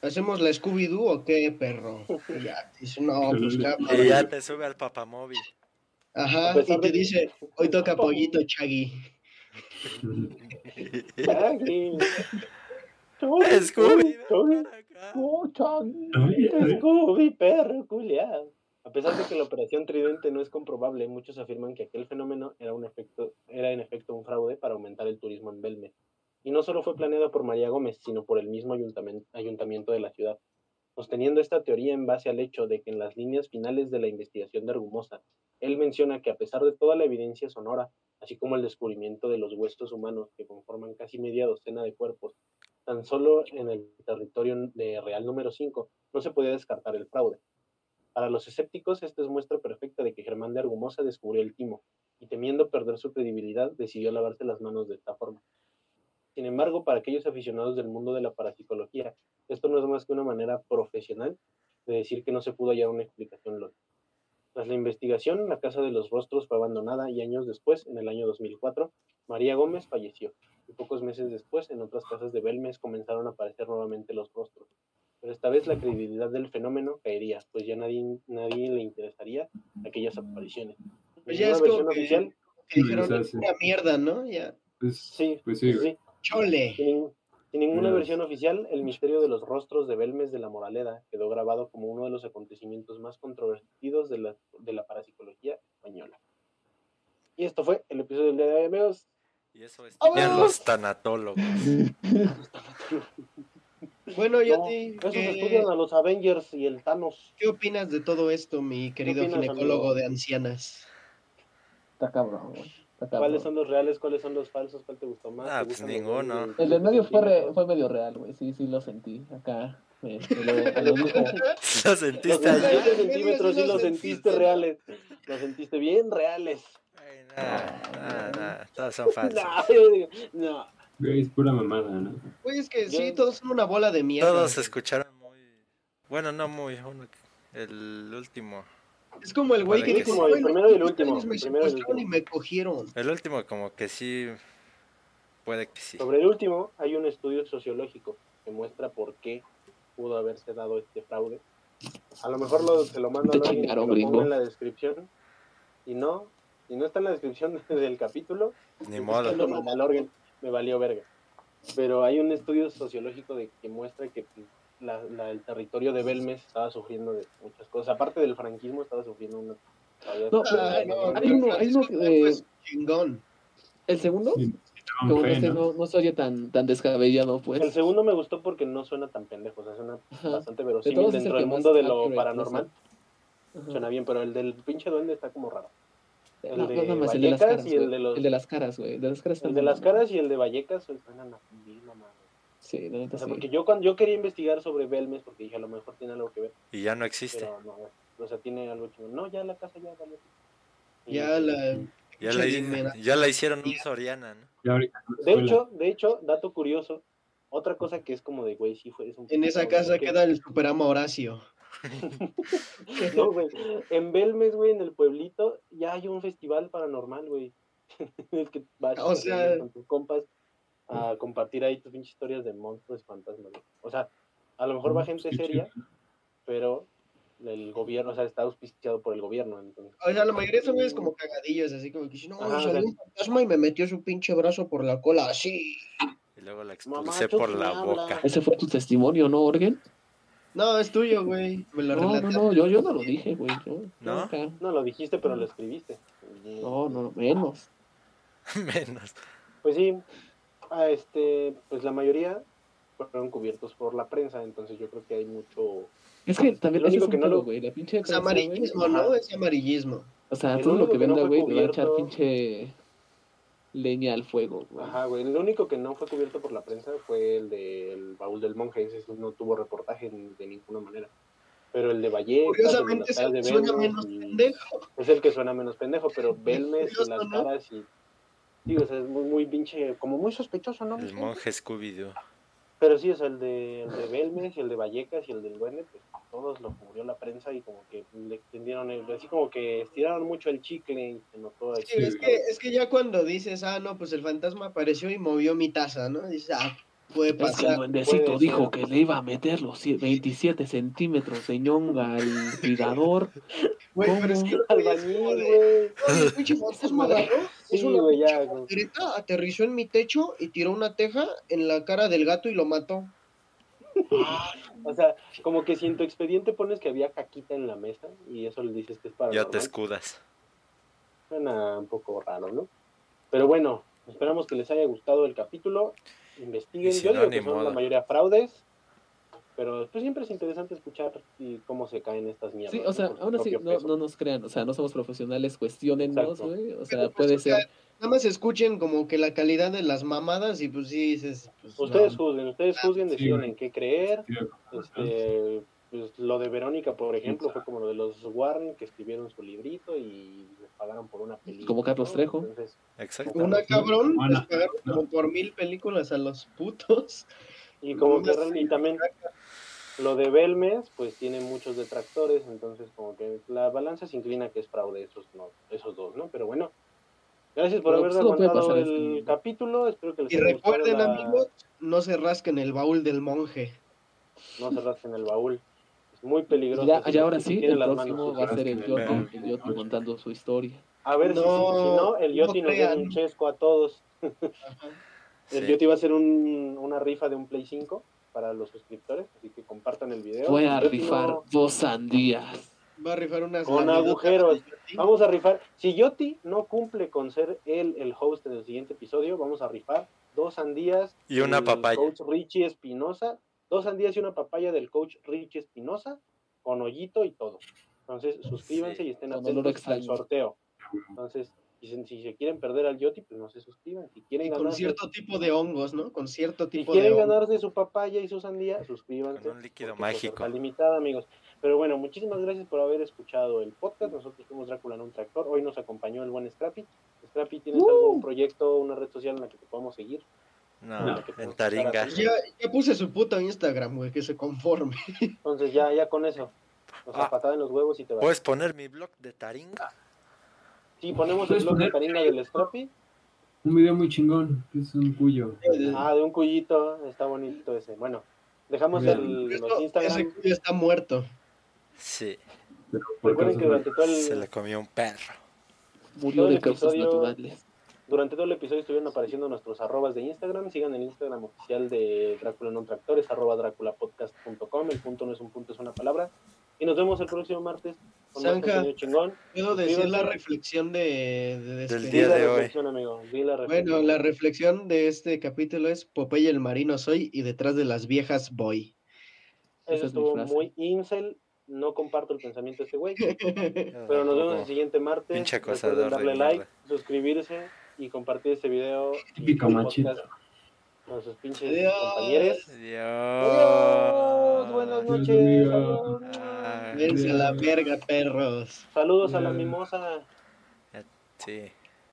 ¿Hacemos la Scooby-Doo o qué, perro? Y ya, dice, no, pues [laughs] Y ya te sube al papamóvil. Ajá, y te dice, hoy toca pollito, Chagui. Chagui. [laughs] Scooby. Scooby, perro culiao. A pesar de que la operación Tridente no es comprobable, muchos afirman que aquel fenómeno era, un efecto, era en efecto un fraude para aumentar el turismo en Belme. Y no solo fue planeado por María Gómez, sino por el mismo ayuntamen- ayuntamiento de la ciudad, sosteniendo esta teoría en base al hecho de que en las líneas finales de la investigación de Argumosa, él menciona que a pesar de toda la evidencia sonora, así como el descubrimiento de los huesos humanos que conforman casi media docena de cuerpos, tan solo en el territorio de Real número 5 no se podía descartar el fraude. Para los escépticos, esta es muestra perfecta de que Germán de Argumosa descubrió el timo, y temiendo perder su credibilidad, decidió lavarse las manos de esta forma. Sin embargo, para aquellos aficionados del mundo de la parapsicología, esto no es más que una manera profesional de decir que no se pudo hallar una explicación lógica. Tras la investigación, la Casa de los Rostros fue abandonada y años después, en el año 2004, María Gómez falleció. Y pocos meses después, en otras casas de Belmes comenzaron a aparecer nuevamente los rostros. Pero esta vez la credibilidad del fenómeno caería, pues ya nadie, nadie le interesaría aquellas apariciones. Pues ya Ninguna es como versión que- oficial, Que dijeron, Sí, es sí. una mierda, ¿no? Ya, Pues, sí, pues sí, sí, chole. Sin, sin ninguna versión oficial, el misterio de los rostros de Belmes de la Moraleda quedó grabado como uno de los acontecimientos más controvertidos de la, de la parapsicología española. Y esto fue el episodio del día de hoy, amigos. Y eso estudian los tanatólogos. [laughs] Bueno, yo No, a ti, esos ¿qué, estudian a los Avengers y el Thanos. qué opinas de todo esto, mi querido opinas, ginecólogo amigo? de ancianas? Está cabrón, güey. ¿Cuáles son los reales? ¿Cuáles son los falsos? ¿Cuál te gustó más? Ah, ¿Te pues los ninguno. El del medio fue, re- fue medio real, güey. Sí, sí lo sentí. Acá. me- me lo- me lo. Lo [laughs] Los sentiste allí. 20 ay, centímetros sí los los sentiste. reales. Los sentiste bien reales. Ay, nah, nah, nah, todos son [laughs] falsos. No, yo digo, no. Güey, es pura mamada, ¿no? Güey, es que sí, todos son una bola de mierda. Todos escucharon muy. Bueno, no muy. uno El último. Es como el güey que que dijo, sí. "Güey, El primero y el último, Me el primero y el secuestraron y último. me cogieron. El último, como que sí. Puede que sí. Sobre el último, hay un estudio sociológico que muestra por qué pudo haberse dado este fraude. A lo mejor lo, se lo mando a alguien lo en la descripción. Y no, si no está en la descripción [laughs] del capítulo, Ni modo. Me valió verga. Pero hay un estudio sociológico de que muestra que la- la- el territorio de Belmes estaba sufriendo de muchas cosas. Aparte del franquismo, estaba sufriendo una... No, no, hay uno, hay uno, Francisco, pues, chingón. El segundo, Sí, como fe, ese ¿no? no, no se oye tan, tan descabellado, El pues. segundo me gustó porque no suena tan pendejo, o sea, suena Ajá. bastante De verosímil el dentro del mundo de lo paranormal. Suena bien, pero el del pinche duende está como raro. El No, de no, nada más el de las caras, y el güey. de los- El de las caras, güey. El de las caras está El de muy las mamón. caras y el de Vallecas suenan a mil mamadas. Sí, la neta O sea, sí. porque yo cuando yo quería investigar sobre Belmes porque dije a lo mejor tiene algo que ver, Y ya no existe. no, o sea, tiene algo chingón. No, ya la casa ya valió. Y- Ya la. Ya la, ya la hicieron un Soriana, ¿no? De hecho, de hecho, dato curioso, otra cosa que es como de güey, sí fue es un En esa casa que- queda el superama Horacio. [laughs] No, güey. En Belmes, güey, en el pueblito, ya hay un festival paranormal, güey. [laughs] es que vas O sea- con tus compas a compartir ahí tus pinches historias de monstruos y fantasmas. güey. O sea, a lo mejor va gente Qué seria, pero el gobierno, o sea, está auspiciado por el gobierno. Entonces, O sea, la mayoría son güeyes como cagadillos, así como que no, Ajá, salió un fantasma y me metió su pinche brazo por la cola, así. Y luego la Mamá, expulsé por la habla. boca. Ese fue tu testimonio, ¿no, Orgen? No, es tuyo, güey. Me lo No, no, no, yo, yo no lo dije, güey. Yo, ¿No? no lo dijiste, pero lo escribiste. Y- No, no, menos. [laughs] Menos. Pues sí, a este, pues la mayoría fueron cubiertos por la prensa, entonces yo creo que hay mucho Es que también Lo es único un que no lo- güey. La pinche Es amarillismo, ¿no? Es amarillismo. O sea, todo lo que no venda, güey, le va a echar pinche. Leña al fuego, güey. Ajá, güey. Lo único que no fue cubierto por la prensa fue el del baúl del monje. Ese no tuvo reportaje de ninguna manera. Pero el de el de Curiosamente las caras de suena menos pendejo. es el que suena menos pendejo, pero Belmes y las caras y... Digo, o sea, es muy, muy pinche, como muy sospechoso, ¿no? El monje Scooby-Doo. Pero sí, o sea, el de, el de Belmes y el de Vallecas y el del Duende, pues todos lo cubrió la prensa y como que le extendieron, el, así como que estiraron mucho el chicle y se notó. Sí, es que, es que ya cuando dices, ah, no, pues el fantasma apareció y movió mi taza, ¿no? Dices, ah, puede Es que el pasar. duendecito dijo ser. que le iba a meter los cie- 27 centímetros de ñonga al tirador. [laughs] Güey, pero es que no es Albañil, como de, güey. "Oye, el pinche fantasma [laughs] agarró, es Sí, una ya, aterrizó en mi techo y tiró una teja en la cara del gato y lo mató. [laughs] O sea, como que si en tu expediente pones que había caquita en la mesa y eso le dices que es para Ya te escudas. Suena un poco raro, ¿no? Pero bueno, esperamos que les haya gustado el capítulo. Investiguen. Y si Yo no, digo que son la mayoría fraudes. Pero pues siempre es interesante escuchar y cómo se caen estas mierdas. Sí, o sea, aún así, no, nos crean, o sea, no somos profesionales, cuestionennos, güey. O Pero, sea, pues, puede o sea, ser. Nada más escuchen como que la calidad de las mamadas y pues sí dices, pues, Ustedes no. juzguen, ustedes juzguen, Sí, deciden en qué creer. Sí. Este, pues, lo de Verónica, por ejemplo, fue como lo de los Warren que escribieron su librito y pagaron por una película. Como Carlos ¿no? Trejo. Entonces, Exacto. Una cabrón, les pagaron como por mil películas a los putos. y como que y también lo de Belmes, pues tiene muchos detractores, entonces como que la balanza se inclina que es fraude esos, no, esos dos, ¿no? Pero bueno, gracias por haber pues, aguantado el este- capítulo, espero que les Y recuerden, la- amigos, no se rasquen el baúl del monje. no se rasquen el baúl, muy peligroso. Ya, ahora sí, el próximo va a ser el Yoti, el Yoti contando su historia. A ver si, No, si no, el no Yoti nos da un chesco a todos. [laughs] El Sí. Yoti va a hacer un, una rifa de un Play 5 para los suscriptores, así que compartan el video. Voy a Yoti rifar no- dos sandías. Va a rifar unas Con agujeros. Vamos a rifar. Si Yoti no cumple con ser él el host en el siguiente episodio, vamos a rifar dos sandías. Y una del papaya. Coach Richie Espinosa. Dos sandías y una papaya del coach Richie Espinosa con hoyito y todo. Entonces, suscríbanse Sí. y estén atentos al sorteo. Entonces, si se, si se quieren perder al Yoti, pues no se suscriban. Si quieren Y con ganarse, cierto tipo de hongos, ¿no? Con cierto si tipo de quieren hongos. ganarse su papaya y su sandía, suscríbanse. Con un líquido pues, mágico. Limitada, amigos. Pero bueno, muchísimas gracias por haber escuchado el podcast. Nosotros fuimos Drácula en un tractor. Hoy nos acompañó el buen Scrappy. Scrappy, ¿tienes ¡Uh! algún proyecto, una red social en la que te podamos seguir? No, En podamos Taringa. Ya, ya puse su puto Instagram, güey, que se conforme. [laughs] Entonces ya, ya con eso. O sea, Ah. patada en los huevos y te vas. ¿Puedes poner mi blog de Taringa? sí, ponemos el ¿Puedes blog de poner? Karina del Scrappy. Un video muy chingón, que es un cuyo. Ah, de un cuyito. Está bonito ese. Bueno, dejamos Bien. el, los Instagram. ese cuyo está muerto. Sí, Recuerden que durante todo se el, le comió un perro. Murió el de causas naturales. Durante todo el episodio estuvieron apareciendo nuestros arrobas de Instagram. Sigan el Instagram oficial de Drácula en un tractor, es arroba draculapodcast.com. El punto no es un punto, es una palabra. Y nos vemos el próximo martes con más Zanja. contenido chingón. Puedo decir la reflexión de, de Del despedir? Di día la de hoy. amigo. La reflexión. Bueno, la reflexión de este capítulo es Popeye el marino soy y detrás de las viejas voy. Eso Esa es estuvo frase. muy incel. No comparto el pensamiento de este güey. [laughs] Pero nos vemos el siguiente martes. Pinche de darle like, suscribirse y compartir este video. Típico machito. Con sus pinches Adiós. compañeros. Adiós. Adiós. Buenas noches. Adiós. A la verga, perros. Saludos a la mimosa. sí.